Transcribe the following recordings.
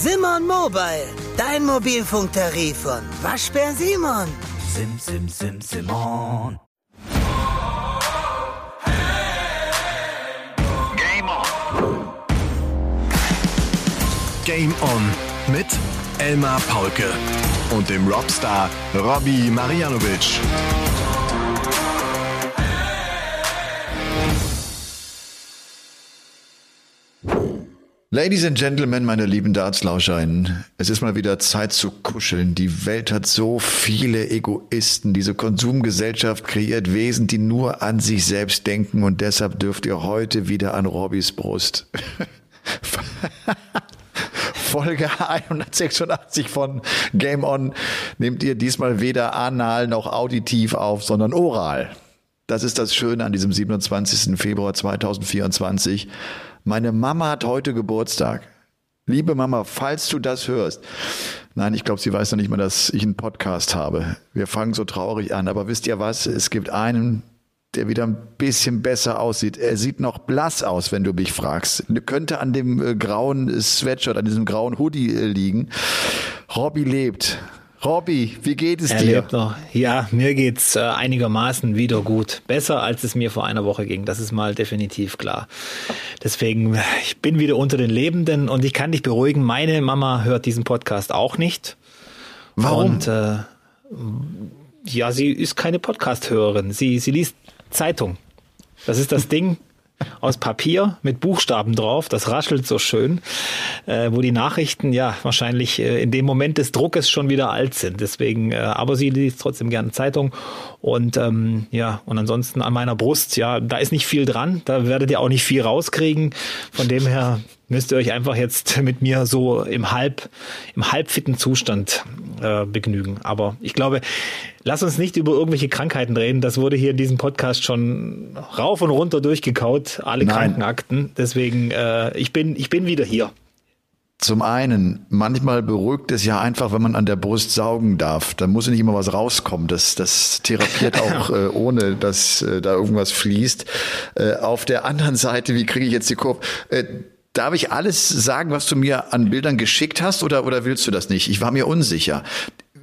Simon Mobile, dein Mobilfunktarif von Waschbär Simon. Sim, sim, sim, Simon. Game on. Game On mit Elmar Paulke und dem Robstar Robbie Marianovic. Ladies and Gentlemen, meine lieben Dartslauscherinnen, es ist mal wieder Zeit zu kuscheln. Die Welt hat so viele Egoisten. Diese Konsumgesellschaft kreiert Wesen, die nur an sich selbst denken und deshalb dürft ihr heute wieder an Robbys Brust. Folge 186 von Game On nehmt ihr diesmal weder anal noch auditiv auf, sondern oral. Das ist das Schöne an diesem 27. Februar 2024. Meine Mama hat heute Geburtstag. Liebe Mama, falls du das hörst. Nein, ich glaube, sie weiß noch nicht mal, dass ich einen Podcast habe. Wir fangen so traurig an. Aber wisst ihr was? Es gibt einen, der wieder ein bisschen besser aussieht. Er sieht noch blass aus, wenn du mich fragst. Könnte an dem äh, grauen Sweatshirt, an diesem grauen Hoodie äh, liegen. Robby lebt. Robby, wie geht es dir? Noch. Ja, mir geht's äh, einigermaßen wieder gut. Besser, als es mir vor einer Woche ging. Das ist mal definitiv klar. Deswegen, ich bin wieder unter den Lebenden und ich kann dich beruhigen. Meine Mama hört diesen Podcast auch nicht. Warum? Und, äh, ja, sie ist keine Podcast-Hörerin. Sie, sie liest Zeitung. Das ist das Ding aus Papier mit Buchstaben drauf. Das raschelt so schön, äh, wo die Nachrichten ja wahrscheinlich äh, in dem Moment des Druckes schon wieder alt sind. Deswegen, äh, aber sie liest trotzdem gerne Zeitung und ähm, ja und ansonsten an meiner Brust, ja, da ist nicht viel dran. Da werdet ihr auch nicht viel rauskriegen. Von dem her müsst ihr euch einfach jetzt mit mir so im halb im halbfitten Zustand äh, begnügen. Aber ich glaube, lass uns nicht über irgendwelche Krankheiten reden. Das wurde hier in diesem Podcast schon rauf und runter durchgekaut, alle Nein. Krankenakten. Deswegen, äh, ich bin ich bin wieder hier. Zum einen, manchmal beruhigt es ja einfach, wenn man an der Brust saugen darf. Da muss nicht immer was rauskommen. Das, das therapiert auch, äh, ohne dass äh, da irgendwas fließt. Äh, auf der anderen Seite, wie kriege ich jetzt die Kurve? Äh, Darf ich alles sagen, was du mir an Bildern geschickt hast, oder, oder willst du das nicht? Ich war mir unsicher.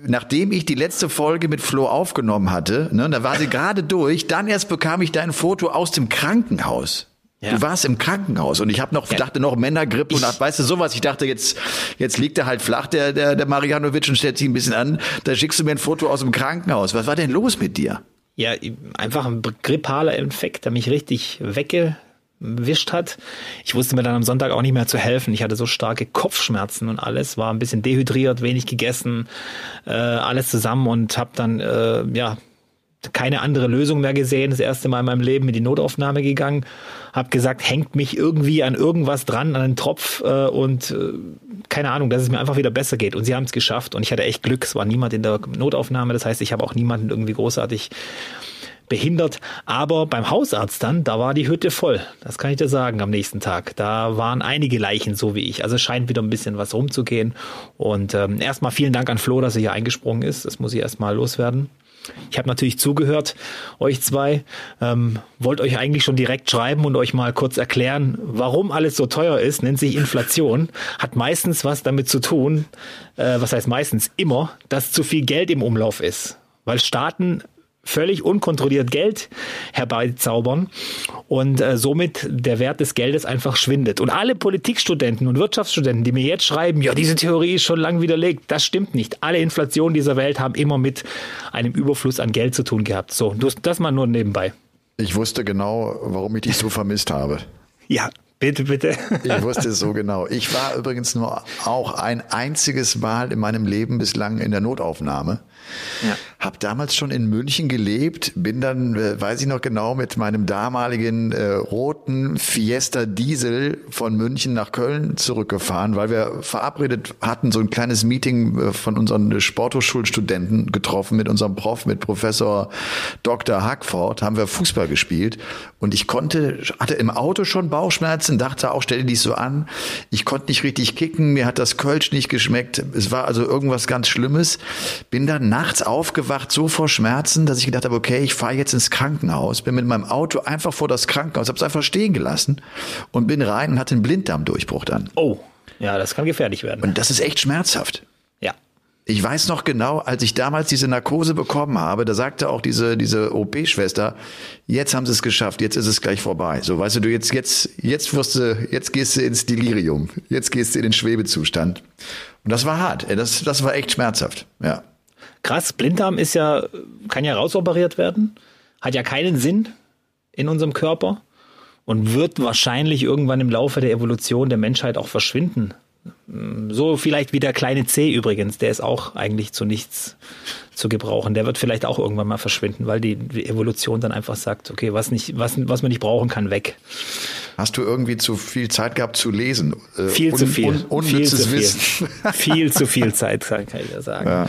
Nachdem ich die letzte Folge mit Flo aufgenommen hatte, ne, da war sie gerade durch, dann erst bekam ich dein Foto aus dem Krankenhaus. Ja. Du warst im Krankenhaus und ich habe noch Ja. dachte noch Männergrippe und ach, weißt du sowas. Ich dachte jetzt jetzt liegt er halt flach der der der Marianovic und stellt sich ein bisschen an. Da schickst du mir ein Foto aus dem Krankenhaus. Was war denn los mit dir? Ja, einfach ein grippaler Infekt, der mich richtig weggewischt hat. Ich wusste mir dann am Sonntag auch nicht mehr zu helfen. Ich hatte so starke Kopfschmerzen und alles, war ein bisschen dehydriert, wenig gegessen, äh, alles zusammen und habe dann äh, ja keine andere Lösung mehr gesehen. Das erste Mal in meinem Leben in die Notaufnahme gegangen, habe gesagt, hängt mich irgendwie an irgendwas dran, an einen Tropf äh, und äh, keine Ahnung, dass es mir einfach wieder besser geht. Und sie haben es geschafft und ich hatte echt Glück. Es war niemand in der Notaufnahme. Das heißt, ich habe auch niemanden irgendwie großartig behindert. Aber beim Hausarzt dann, da war die Hütte voll. Das kann ich dir sagen am nächsten Tag. Da waren einige Leichen, so wie ich. Also scheint wieder ein bisschen was rumzugehen. Und ähm, erstmal vielen Dank an Flo, dass er hier eingesprungen ist. Das muss ich erstmal loswerden. Ich habe natürlich zugehört, euch zwei. Ähm, wollt euch eigentlich schon direkt schreiben und euch mal kurz erklären, warum alles so teuer ist. Nennt sich Inflation. Hat meistens was damit zu tun, äh, was heißt meistens immer, dass zu viel Geld im Umlauf ist. Weil Staaten völlig unkontrolliert Geld herbeizaubern und äh, somit der Wert des Geldes einfach schwindet. Und alle Politikstudenten und Wirtschaftsstudenten, die mir jetzt schreiben, ja, diese Theorie ist schon lang widerlegt, das stimmt nicht. Alle Inflationen dieser Welt haben immer mit einem Überfluss an Geld zu tun gehabt. So, das, das mal nur nebenbei. Ich wusste genau, warum ich dich so vermisst habe. Ja, bitte, bitte. Ich wusste es so genau. Ich war übrigens nur auch ein einziges Mal in meinem Leben bislang in der Notaufnahme. Ja. Hab damals schon in München gelebt, bin dann, äh, weiß ich noch genau, mit meinem damaligen äh, roten Fiesta Diesel von München nach Köln zurückgefahren, weil wir verabredet hatten, so ein kleines Meeting äh, von unseren Sporthochschulstudenten getroffen mit unserem Prof, mit Professor Dr. Hackford, haben wir Fußball gespielt und ich konnte, hatte im Auto schon Bauchschmerzen, dachte auch, stell dich so an, ich konnte nicht richtig kicken, mir hat das Kölsch nicht geschmeckt, es war also irgendwas ganz Schlimmes, bin dann nachts aufgewacht, so vor Schmerzen, dass ich gedacht habe, okay, ich fahre jetzt ins Krankenhaus, bin mit meinem Auto einfach vor das Krankenhaus, habe es einfach stehen gelassen und bin rein und hatte einen Blinddarmdurchbruch dann. Oh, Ja, das kann gefährlich werden. Und das ist echt schmerzhaft. ja. Ich weiß noch genau, als ich damals diese Narkose bekommen habe, da sagte auch diese, diese OP-Schwester, jetzt haben sie es geschafft, jetzt ist es gleich vorbei. So, weißt du, du jetzt, jetzt, jetzt wirst du, jetzt gehst du ins Delirium, jetzt gehst du in den Schwebezustand. Und das war hart, das, das war echt schmerzhaft, ja. Krass, Blinddarm ist ja, kann ja rausoperiert werden, hat ja keinen Sinn in unserem Körper und wird wahrscheinlich irgendwann im Laufe der Evolution der Menschheit auch verschwinden. So vielleicht wie der kleine C übrigens, der ist auch eigentlich zu nichts zu gebrauchen. Der wird vielleicht auch irgendwann mal verschwinden, weil die, Evolution dann einfach sagt, okay, was nicht, was, was man nicht brauchen kann, weg. Hast du irgendwie zu viel Zeit gehabt zu lesen? Äh, Viel un- zu viel. Un, viel unnützes zu viel. Wissen. viel zu viel Zeit, kann ich ja sagen. Ja.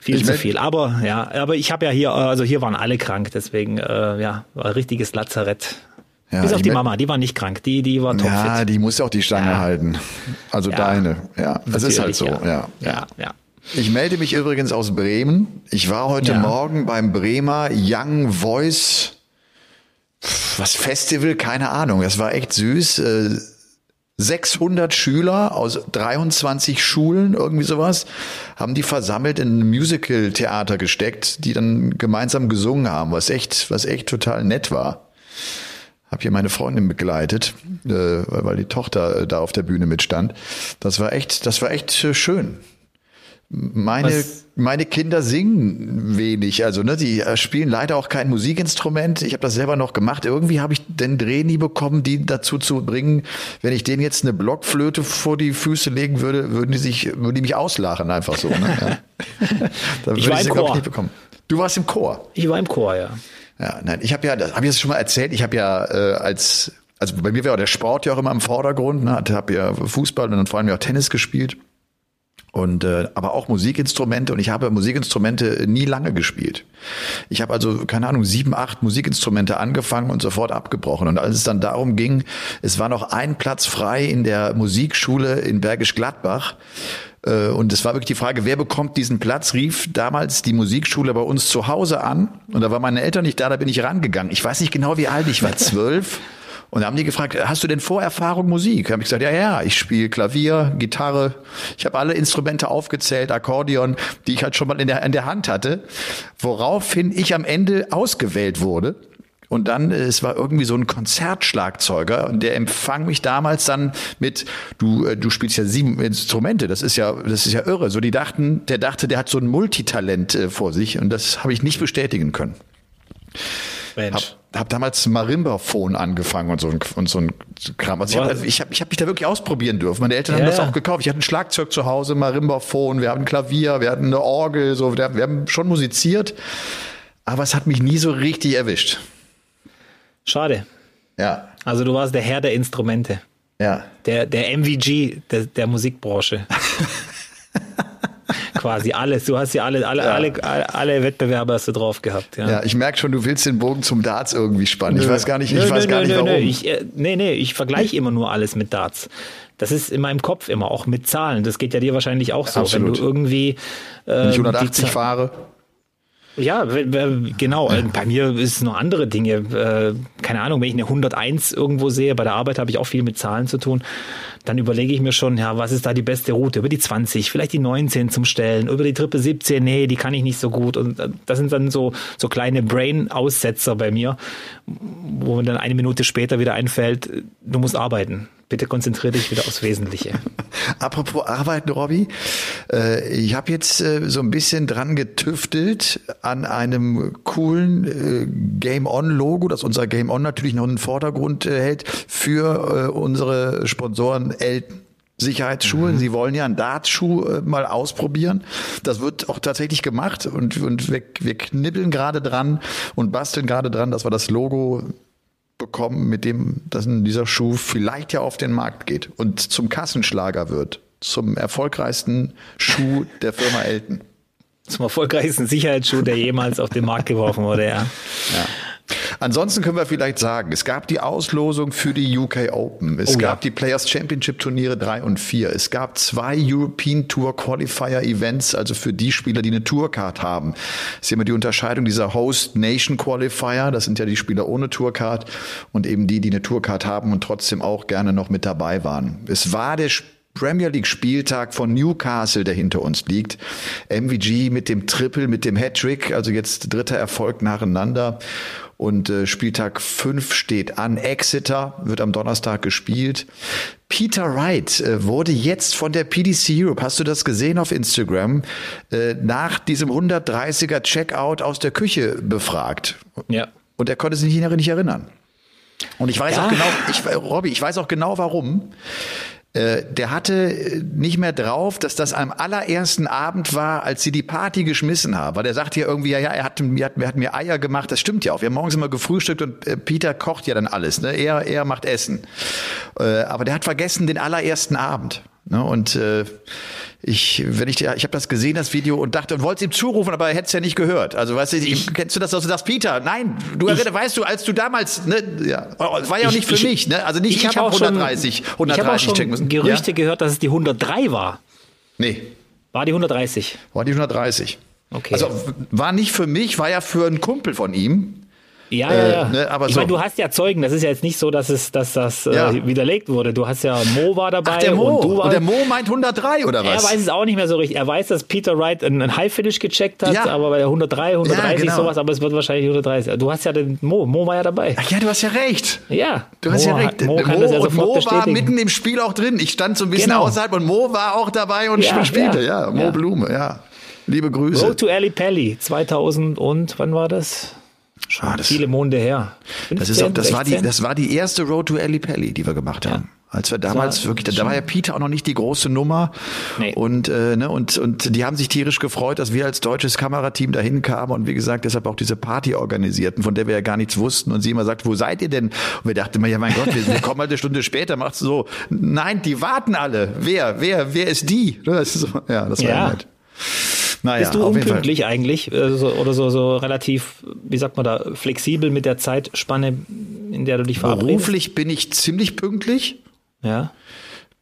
Viel Ich zu viel. Aber ja, aber ich habe ja hier, also hier waren alle krank, deswegen äh, ja, war ein richtiges Lazarett. Ja, Bis auf die Mama, die war nicht krank, die, die war topfit. Ja, die muss ja auch die Stange Ja. halten. Also Ja. deine. Ja, das ist halt so. Ja. ja, ja. Ich melde mich übrigens aus Bremen. Ich war heute Ja. Morgen beim Bremer Young Voice was Festival, keine Ahnung. Das war echt süß. Äh, 600 Schüler aus 23 Schulen, irgendwie sowas, haben die versammelt in ein Musical-Theater gesteckt, die dann gemeinsam gesungen haben, was echt, was echt total nett war. Hab hier meine Freundin begleitet, äh, weil die Tochter äh, da auf der Bühne mitstand. Das war echt, das war echt äh, schön. Meine, Was- meine Kinder singen wenig, also ne, die äh, spielen leider auch kein Musikinstrument. Ich habe das selber noch gemacht. Irgendwie habe ich den Dreh nie bekommen, die dazu zu bringen, wenn ich denen jetzt eine Blockflöte vor die Füße legen würde, würden die sich, würden die mich auslachen einfach so. Ne? Ja. Da würde war sie, im nicht bekommen. Du warst im Chor. Ich war im Chor, ja. Ja, nein, ich habe ja, das habe ich das schon mal erzählt. Ich habe ja äh, als, also bei mir war der Sport ja auch immer im Vordergrund. Ne? Ich habe ja Fußball und dann vor allem ja auch Tennis gespielt und äh, aber auch Musikinstrumente und ich habe Musikinstrumente nie lange gespielt. Ich habe also keine Ahnung sieben, acht Musikinstrumente angefangen und sofort abgebrochen. Und als es dann darum ging, es war noch ein Platz frei in der Musikschule in Bergisch Gladbach. Äh, Und es war wirklich die Frage, wer bekommt diesen Platz, rief damals die Musikschule bei uns zu Hause an. Und da waren meine Eltern nicht da, da bin ich rangegangen. Ich weiß nicht genau, wie alt ich war, zwölf. Und da haben die gefragt, hast du denn Vorerfahrung Musik? Da habe ich gesagt, ja, ja, ich spiele Klavier, Gitarre. Ich habe alle Instrumente aufgezählt, Akkordeon, die ich halt schon mal in der, in der Hand hatte. Woraufhin ich am Ende ausgewählt wurde. Und dann, äh, es war irgendwie so ein Konzertschlagzeuger und der empfang mich damals dann mit, du, äh, du spielst ja sieben Instrumente, das ist ja, das ist ja irre. So, die dachten, der dachte, der hat so ein Multitalent äh, vor sich und das habe ich nicht bestätigen können. Mensch. Hab, hab damals Marimbaphon angefangen und so ein, und so ein Kram. Also ich habe Was? ich hab, ich hab mich da wirklich ausprobieren dürfen. Meine Eltern haben Ja, das auch gekauft. Ich hatte ein Schlagzeug zu Hause, Marimbaphon, wir haben ein Klavier, wir hatten eine Orgel, so, wir haben, wir haben schon musiziert. Aber es hat mich nie so richtig erwischt. Schade. Ja, Also du warst der Herr der Instrumente. ja. Der, der MVG der, der Musikbranche. Quasi alles. Du hast ja alle, alle, Ja. alle, alle, Wettbewerbe hast du drauf gehabt. Ja. Ja, ich merke schon, du willst den Bogen zum Darts irgendwie spannen. Ich weiß gar nicht, ich Nö, weiß nö, gar nicht warum. Nö. Ich, äh, nee, nee, ich vergleiche immer nur alles mit Darts. Das ist in meinem Kopf immer, auch mit Zahlen. Das geht ja dir wahrscheinlich auch so. Absolut. Wenn du irgendwie. Wenn Äh, ich die 180 Za- fahre. Ja, genau. Äh, Bei mir ist es noch andere Dinge. Äh, Keine Ahnung, wenn ich eine 101 irgendwo sehe, bei der Arbeit habe ich auch viel mit Zahlen zu tun, dann überlege ich mir schon, ja, was ist da die beste Route? Über die 20, vielleicht die 19 zum Stellen, über die Triple 17, nee, die kann ich nicht so gut. Und äh, das sind dann so, so kleine Brain-Aussetzer bei mir, wo mir dann eine Minute später wieder einfällt, du musst arbeiten. Bitte konzentriere dich wieder aufs Wesentliche. Apropos Arbeiten, Robby, äh, ich habe jetzt äh, so ein bisschen dran getüftelt an einem coolen äh, Game On Logo, das unser Game On natürlich noch in den Vordergrund hält für unsere Sponsoren Elton. Sicherheitsschuhe. Sie wollen ja einen Dartschuh äh, mal ausprobieren. Das wird auch tatsächlich gemacht und, und wir, wir knibbeln gerade dran und basteln gerade dran, dass wir das Logo bekommen, mit dem dann dieser Schuh vielleicht ja auf den Markt geht und zum Kassenschlager wird. Zum erfolgreichsten Schuh der Firma Elton. Zum erfolgreichsten Sicherheitsschuh, der jemals auf den Markt geworfen wurde, ja. Ansonsten können wir vielleicht sagen, es gab die Auslosung für die UK Open. Es Oh ja. gab die Players Championship Turniere 3 und 4. Es gab zwei European Tour Qualifier Events, also für die Spieler, die eine Tourcard haben. Es ist immer die Unterscheidung dieser Host Nation Qualifier. Das sind ja die Spieler ohne Tourcard und eben die, die eine Tourcard haben und trotzdem auch gerne noch mit dabei waren. Es war der Premier League Spieltag von Newcastle, der hinter uns liegt. MVG mit dem Triple, mit dem Hattrick, also jetzt dritter Erfolg nacheinander. Und äh, Spieltag 5 steht an. Exeter wird am Donnerstag gespielt. Peter Wright äh, wurde jetzt von der PDC Europe, hast du das gesehen auf Instagram, äh, nach diesem 130er Checkout aus der Küche befragt. Ja. Und er konnte sich nicht erinnern. Und ich weiß Ja. auch genau, ich, Robby, ich weiß auch genau warum. Äh, Der hatte nicht mehr drauf, dass das am allerersten Abend war, als sie die Party geschmissen haben. Weil er sagt hier irgendwie, ja, ja, er hat, mir hat, er hat mir Eier gemacht. Das stimmt ja auch. Wir haben morgens immer gefrühstückt und äh, Peter kocht ja dann alles. Ne? Er, er macht Essen. Äh, Aber der hat vergessen den allerersten Abend. Ne? Und äh, ich, wenn ich, ich habe das gesehen, das Video, und dachte und wollte es ihm zurufen, aber er hätte es ja nicht gehört. Also weißt du, ich, kennst du das, dass du sagst, Peter? Nein, du erinnerst, weißt du, als du damals, ne, ja, oh, war ja auch Ich- nicht für ich- mich, ne? Also nicht, ich, hab habe auch schon- 130, Ich habe auch 130 checken schon müssen. Gerüchte Ja? gehört, dass es die 103 war. Nee, War die 130? war die 130. Okay. Also war nicht für mich, war ja für einen Kumpel von ihm. Ja, Äh, ja, ja. ne, aber ich so. meine, du hast ja Zeugen. Das ist ja jetzt nicht so, dass es, dass das Ja. äh, widerlegt wurde. Du hast ja Mo war dabei Ach, der Mo. und Und, der Mo meint 103 oder er was? weiß es auch nicht mehr so richtig. Er weiß, dass Peter Wright einen, High Finish gecheckt hat, Ja. aber bei der 103, 130 genau. sowas, aber es wird wahrscheinlich 130. Du hast ja den Mo. Mo war ja dabei. Ach ja, du hast ja recht. Ja. Du hast Mo ja hat- recht. Mo kann Mo, das ja und Mo war mitten im Spiel auch drin. Ich stand so ein bisschen Genau. außerhalb und Mo war auch dabei und Ja, spielte. ja. Ja, Mo Ja. Blume, ja. Liebe Grüße. Road to Ali Pelli 2000 und wann war das? Das, Viele Monde her. das, ist auch, 15, das, war die, 16? das war die erste Road to Ali Pelli, die wir gemacht haben. Als wir damals wirklich, da war ja Peter auch noch nicht die große Nummer. Nee. Und, äh, ne, und, und die haben sich tierisch gefreut, dass wir als deutsches Kamerateam dahin kamen und wie gesagt, deshalb auch diese Party organisierten, von der wir ja gar nichts wussten. Und sie immer sagt, wo seid ihr denn? Und wir dachten immer, ja mein Gott, wir, wir kommen halt eine Stunde später, macht's so. Nein, die warten alle. Wer, wer, wer ist die? Das ist so, ja, das war Ja. nett. Naja, Bist du unpünktlich eigentlich äh, so, oder so, so relativ, wie sagt man da, flexibel mit der Zeitspanne, in der du dich verabredest? Beruflich bin ich ziemlich pünktlich. Ja.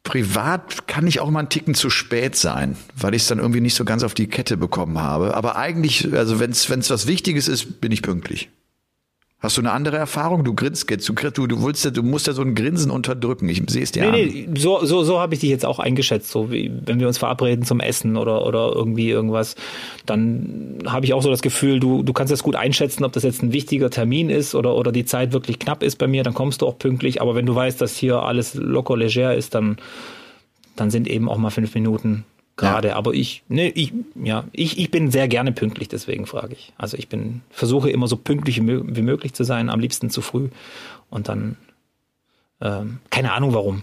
Privat kann ich auch mal einen Ticken zu spät sein, weil ich es dann irgendwie nicht so ganz auf die Kette bekommen habe. Aber eigentlich, also wenn es was Wichtiges ist, bin ich pünktlich. Hast du eine andere Erfahrung? Du grinst jetzt, du, du, du, willst, ja- du musst ja so ein Grinsen unterdrücken. Ich sehe es dir Nee, an. nee, so, so, so habe ich dich jetzt auch eingeschätzt. So wie wenn wir uns verabreden zum Essen oder, oder irgendwie irgendwas, dann habe ich auch so das Gefühl, du, du kannst das gut einschätzen, ob das jetzt ein wichtiger Termin ist oder, oder die Zeit wirklich knapp ist bei mir, dann kommst du auch pünktlich. Aber wenn du weißt, dass hier alles locker leger ist, dann, dann sind eben auch mal fünf Minuten gerade. Aber ich, nee, ich, ja, ich, ich bin sehr gerne pünktlich, deswegen frage ich. Also ich bin, versuche immer so pünktlich wie mö- wie möglich zu sein, am liebsten zu früh. Und dann ähm, keine Ahnung warum.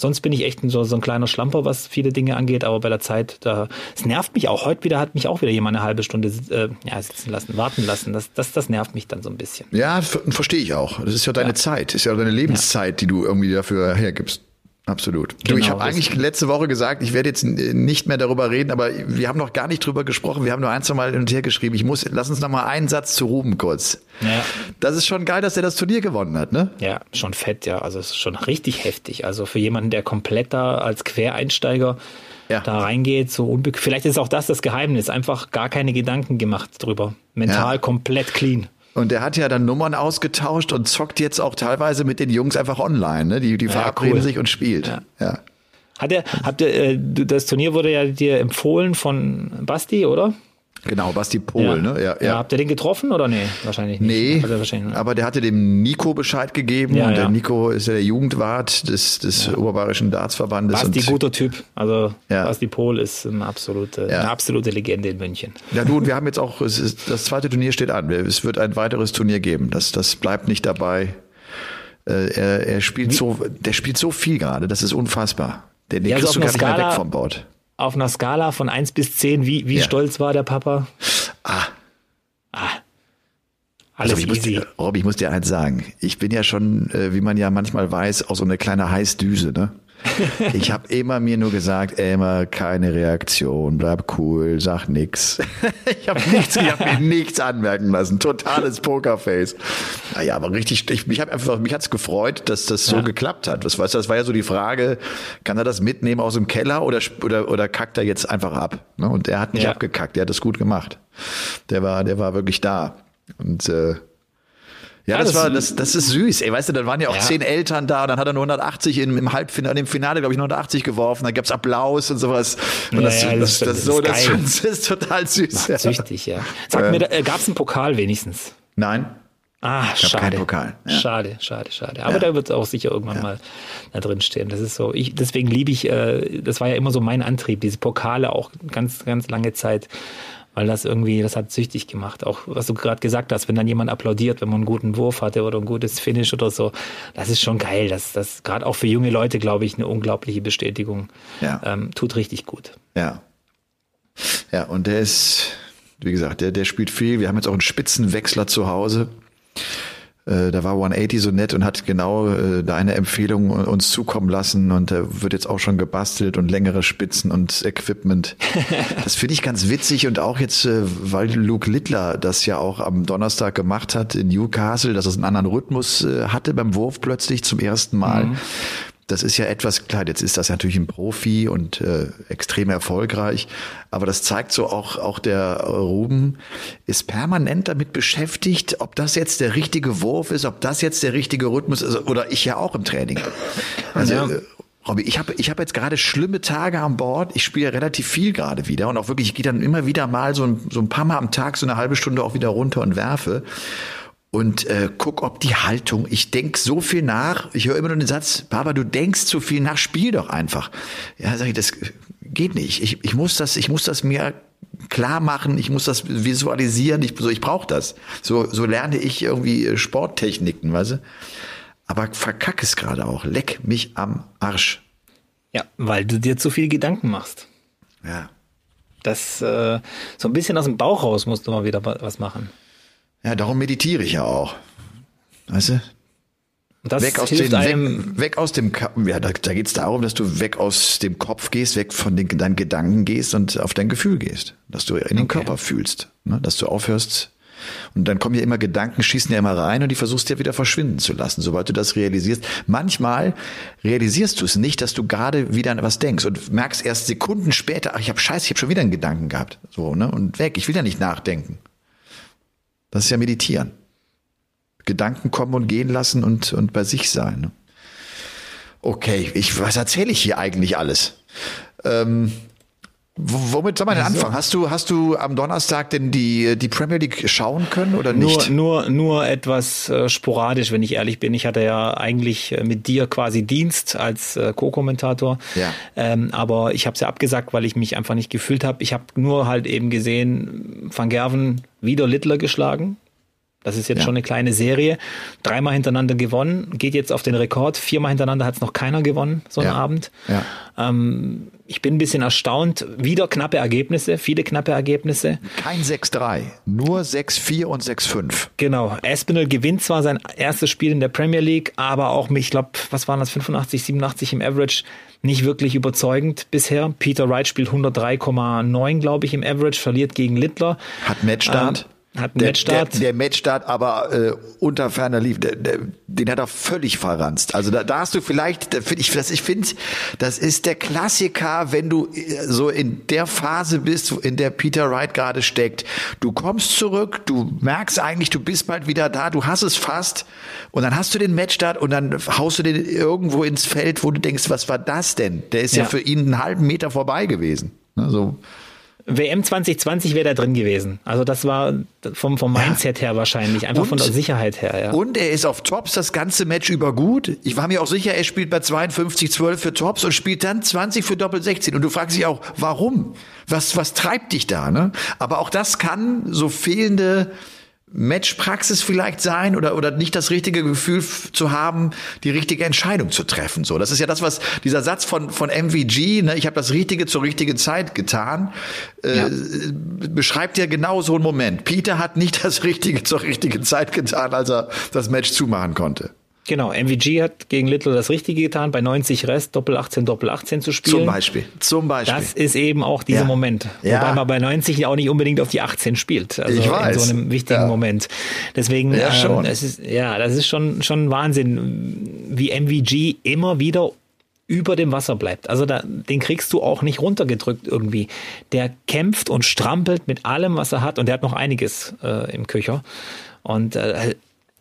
Sonst bin ich echt so, so ein kleiner Schlamper, was viele Dinge angeht, aber bei der Zeit, da, es nervt mich auch. Heute wieder hat mich auch wieder jemand eine halbe Stunde äh, ja, sitzen lassen, warten lassen. Das, das, das nervt mich dann so ein bisschen. Ja, ver- verstehe ich auch. Das ist ja deine Zeit, ist ja deine Lebenszeit, die du irgendwie dafür hergibst. Absolut. du, Genau, ich habe eigentlich letzte Woche gesagt, ich werde jetzt äh, nicht mehr darüber reden, aber wir haben noch gar nicht drüber gesprochen. Wir haben nur ein, zwei Mal hin und her geschrieben. Ich muss, lass uns noch mal einen Satz zu Ruben kurz. Ja. Das ist schon geil, dass er das Turnier gewonnen hat, ne? Ja, schon fett, ja. Also es ist schon richtig heftig. Also für jemanden, der komplett da als Quereinsteiger Ja. da reingeht, so unbe vielleicht ist auch das das Geheimnis, einfach gar keine Gedanken gemacht drüber. Mental Ja. komplett clean. Und der hat ja dann Nummern ausgetauscht und zockt jetzt auch teilweise mit den Jungs einfach online, ne? Die, die verabreden cool. sich und spielt. Ja. ja. Hat er, habt ihr, äh, das Turnier wurde ja dir empfohlen von Basti, oder? Genau, Basti Pohl, ne? Ja, ja. Habt ihr den getroffen oder nee? Wahrscheinlich nicht. Nee, Also wahrscheinlich, aber der hatte dem Nico Bescheid gegeben Ja, und der ja. Nico ist ja der Jugendwart des, des Oberbayerischen Dartsverbandes. Basti, guter Typ. Also Ja. Basti Pohl ist eine absolute, Ja. eine absolute Legende in München. Ja, du, und wir haben jetzt auch, ist, das zweite Turnier steht an. Es wird ein weiteres Turnier geben. Das, das bleibt nicht dabei. Äh, er, er spielt so, der spielt so viel gerade, das ist unfassbar. Den, den Ja, also kriegst du auf gar nicht mehr weg vom Board. Auf einer Skala von 1 bis 10, wie, wie Ja. stolz war der Papa? Ah, Alles also ich muss easy. dir, Robby, ich muss dir eins sagen. Ich bin ja schon, äh, wie man ja manchmal weiß, auch so eine kleine Heißdüse, ne? Ich habe immer mir nur gesagt, Elmar, keine Reaktion, bleib cool, sag nix. ich habe nichts, ich habe mir nichts anmerken lassen. Totales Pokerface. Naja, aber richtig, ich, mich hab einfach, mich hat's gefreut, dass das so Ja. geklappt hat. Das, weißt du, das war ja so die Frage, kann er das mitnehmen aus dem Keller oder, oder, oder kackt er jetzt einfach ab? Ne? Und er hat nicht Ja. abgekackt, der hat es gut gemacht. Der war, der war wirklich da. Und äh, Ja, Ja, das, das- war, das, das ist süß. Ey, weißt du, dann waren ja auch Ja. zehn Eltern da und dann hat er nur 180 im, im Halbfinale, im Finale, glaube ich, 180 geworfen. Dann gab's Applaus und sowas. Und Ja, das, ja, das, das- das, so, ist das, ist total süß. Ja. Süchtig, ja. Sag mir, äh, gab es einen Pokal wenigstens? Nein, Ah, schade. keinen Pokal, ja. Schade, schade, schade. Aber Ja. da wird auch sicher irgendwann mal da drin stehen. Das ist so, ich, deswegen liebe ich, äh, das war ja immer so mein Antrieb, diese Pokale auch ganz, ganz lange Zeit, weil das irgendwie, das hat süchtig gemacht. Auch was du gerade gesagt hast, wenn dann jemand applaudiert, wenn man einen guten Wurf hatte oder ein gutes Finish oder so, das ist schon geil. Das, das gerade auch für junge Leute, glaube ich, eine unglaubliche Bestätigung. Ja. Ähm, tut richtig gut. Ja. Ja, und der ist, wie gesagt, der, der spielt viel. Wir haben jetzt auch einen Spitzenwechsler zu Hause. Äh, Da war 180 so nett und hat genau äh, deine Empfehlung uns zukommen lassen und da wird jetzt auch schon gebastelt und längere Spitzen und Equipment. Das finde ich ganz witzig und auch jetzt, äh, weil Luke Littler das ja auch am Donnerstag gemacht hat in Newcastle, dass es einen anderen Rhythmus äh, hatte beim Wurf plötzlich zum ersten Mal. Das ist ja etwas, klar, jetzt ist das natürlich ein Profi und äh, extrem erfolgreich, aber das zeigt so auch, auch der Ruben ist permanent damit beschäftigt, ob das jetzt der richtige Wurf ist, ob das jetzt der richtige Rhythmus ist oder ich ja auch im Training. Also, Ja. äh, Robby, ich habe ich hab jetzt gerade schlimme Tage an Bord. Ich spiele relativ viel gerade wieder und auch wirklich, ich gehe dann immer wieder mal so ein, so ein paar Mal am Tag so eine halbe Stunde auch wieder runter und werfe und äh, guck, ob die Haltung, ich denk so viel nach, ich höre immer nur den Satz, Papa, du denkst zu viel nach, spiel doch einfach. Ja, sag ich, das geht nicht. Ich, ich muss das, ich muss das mir klar machen, ich muss das visualisieren, ich, so, ich brauche das. So, so lerne ich irgendwie äh, Sporttechniken, weißt du? Aber verkack es gerade auch. Leck mich am Arsch. Ja, weil du dir zu viel Gedanken machst. Ja. Das äh, so ein bisschen aus dem Bauch raus musst du mal wieder wa- was machen. Ja, darum meditiere ich ja auch. Weißt du? Das weg aus, hilft den, einem. weg, weg aus dem ja, da, da geht es darum, dass du weg aus dem Kopf gehst, weg von den, deinen Gedanken gehst und auf dein Gefühl gehst. Dass du in den Okay. Körper fühlst. Ne? Dass du aufhörst. Und dann kommen ja immer Gedanken, schießen ja immer rein und die versuchst ja wieder verschwinden zu lassen, sobald du das realisierst. Manchmal realisierst du es nicht, dass du gerade wieder an was denkst und merkst erst Sekunden später, ach, ich habe Scheiße, ich habe schon wieder einen Gedanken gehabt. So, ne? Und weg, ich will ja nicht nachdenken. Das ist ja meditieren. Gedanken kommen und gehen lassen und, und bei sich sein. Ne? Okay, ich, was erzähle ich hier eigentlich alles? Ähm, womit soll man denn anfangen? Hast du, hast du am Donnerstag denn die, die Premier League schauen können oder nicht? Nur, nur, nur etwas äh, sporadisch, wenn ich ehrlich bin. Ich hatte ja eigentlich äh, mit dir quasi Dienst als äh, Co-Kommentator. Ja. Ähm, aber ich habe es ja abgesagt, weil ich mich einfach nicht gefühlt habe. Ich habe nur halt eben gesehen, Van Gerven wieder Littler geschlagen. Das ist jetzt Ja. schon eine kleine Serie. Dreimal hintereinander gewonnen, geht jetzt auf den Rekord. Viermal hintereinander hat es noch keiner gewonnen, so einen Ja. Abend. Ja. Ähm, ich bin ein bisschen erstaunt. Wieder knappe Ergebnisse, viele knappe Ergebnisse. Kein 6-3, nur 6-4 und 6-5. Genau. Aspinall gewinnt zwar sein erstes Spiel in der Premier League, aber auch, ich glaube, was waren das, 85, 87 im Average, nicht wirklich überzeugend bisher. Peter Wright spielt 103,9, glaube ich, im Average, verliert gegen Littler. Hat Matchstart. Ähm, hat einen der, Matchstart. Der, der Matchstart aber äh, unter ferner lief. Der, der, den hat er völlig verranzt. Also da, da hast du vielleicht, da find ich, das, ich finde, das ist der Klassiker, wenn du äh, so in der Phase bist, in der Peter Wright gerade steckt. Du kommst zurück, du merkst eigentlich, du bist bald wieder da, du hast es fast und dann hast du den Matchstart und dann haust du den irgendwo ins Feld, wo du denkst, was war das denn? Der ist ja, Ja. für ihn einen halben Meter vorbei gewesen. Ne, so. WM 2020 wäre da drin gewesen. Also das war vom, vom Mindset her wahrscheinlich, einfach von Und- der Sicherheit her. Ja. Und er ist auf Tops das ganze Match über gut. Ich war mir auch sicher, er spielt bei 52, 12 für Tops und spielt dann 20 für Doppel 16. Und du fragst dich auch, warum? Was, was treibt dich da, ne? Aber auch das kann so fehlende Matchpraxis vielleicht sein oder, oder nicht das richtige Gefühl zu haben, die richtige Entscheidung zu treffen. So, das ist ja das, was dieser Satz von, von MVG, ne, ich habe das Richtige zur richtigen Zeit getan, äh, Ja. beschreibt ja genau so einen Moment. Peter hat nicht das Richtige zur richtigen Zeit getan, als er das Match zumachen konnte. Genau, MVG hat gegen Littler das Richtige getan, bei 90 Rest Doppel 18, Doppel 18 zu spielen. Zum Beispiel. Zum Beispiel. Das ist eben auch dieser Ja. Moment. Ja. Wobei man bei 90 auch nicht unbedingt auf die 18 spielt. Also Ich weiß. in so einem wichtigen Ja. Moment. Deswegen, Ja, schon. Ähm, es ist, ja, das ist schon, schon Wahnsinn, wie MVG immer wieder über dem Wasser bleibt. Also da, den kriegst du auch nicht runtergedrückt irgendwie. Der kämpft und strampelt mit allem, was er hat und der hat noch einiges äh, im Köcher. Und äh,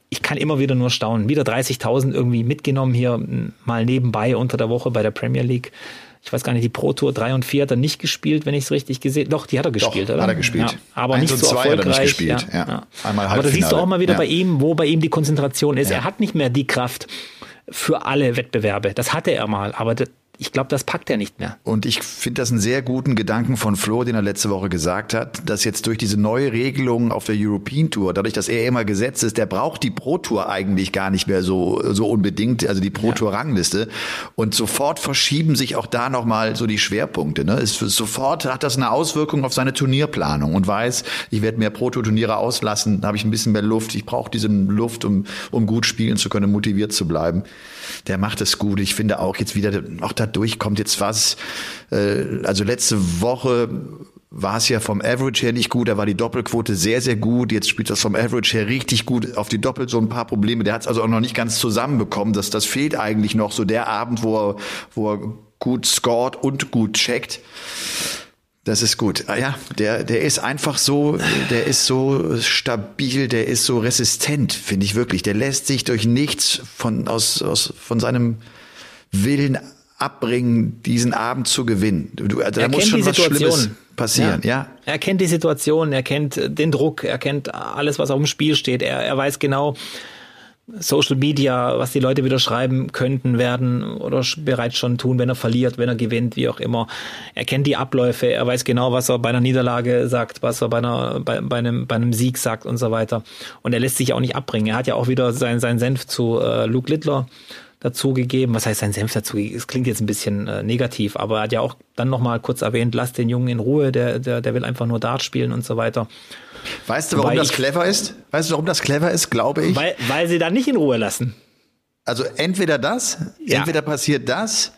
ich kann immer wieder nur staunen. Wieder 30.000 irgendwie mitgenommen hier mal nebenbei unter der Woche bei der Premier League. Ich weiß gar nicht, die Pro Tour 3 und 4 hat er nicht gespielt, wenn ich es richtig gesehen Doch, die hat er gespielt, Doch, oder? hat er gespielt. Ja, aber Eins nicht so zwei hat er erfolgreich. nicht gespielt, Ja, ja. Einmal aber da siehst du auch mal wieder bei ihm, wo bei ihm die Konzentration ist. Er hat nicht mehr die Kraft für alle Wettbewerbe. Das hatte er mal, aber das, ich glaube, das packt er nicht mehr. Und ich finde das einen sehr guten Gedanken von Flo, den er letzte Woche gesagt hat, dass jetzt durch diese neue Regelung auf der European Tour, dadurch, dass er immer gesetzt ist, der braucht die Pro Tour eigentlich gar nicht mehr so, so unbedingt, also die Pro Tour Rangliste. Und sofort verschieben sich auch da nochmal so die Schwerpunkte. Ne? Es, sofort hat das eine Auswirkung auf seine Turnierplanung und weiß, ich werde mehr Pro Tour Turniere auslassen, da habe ich ein bisschen mehr Luft, ich brauche diese Luft, um, um gut spielen zu können, motiviert zu bleiben. Der macht es gut. Ich finde auch jetzt wieder, auch dadurch kommt jetzt was. Äh, also letzte Woche war es ja vom Average her nicht gut, da war die Doppelquote sehr, sehr gut. Jetzt spielt das vom Average her richtig gut auf die Doppel so ein paar Probleme. Der hat es also auch noch nicht ganz zusammenbekommen. Das, das fehlt eigentlich noch so der Abend, wo er, wo er gut scored und gut checkt. Das ist gut. Ah ja, der, der ist einfach so, der ist so stabil, der ist so resistent, finde ich wirklich. Der lässt sich durch nichts von, aus, aus, von seinem Willen abbringen, diesen Abend zu gewinnen. Du, also da Er muss kennt schon die was Situation. Schlimmes passieren, ja. Er kennt die Situation, er kennt den Druck, er kennt alles, was auf dem Spiel steht. Er, er weiß genau, Social Media, was die Leute wieder schreiben könnten, werden oder bereits schon tun, wenn er verliert, wenn er gewinnt, wie auch immer. Er kennt die Abläufe, er weiß genau, was er bei einer Niederlage sagt, was er bei, einer, bei, bei, einem, bei einem Sieg sagt und so weiter. Und er lässt sich auch nicht abbringen. Er hat ja auch wieder sein, sein Senf zu äh, Luke Littler dazugegeben. Was heißt sein Senf dazu? Es klingt jetzt ein bisschen äh, negativ, aber er hat ja auch dann nochmal kurz erwähnt, lass den Jungen in Ruhe, der, der, der will einfach nur Dart spielen und so weiter. Weißt du, warum Weil das ich- clever ist? Weißt du, warum das clever ist, glaube ich? Weil, weil sie da nicht in Ruhe lassen. Also entweder das, Ja. entweder passiert das.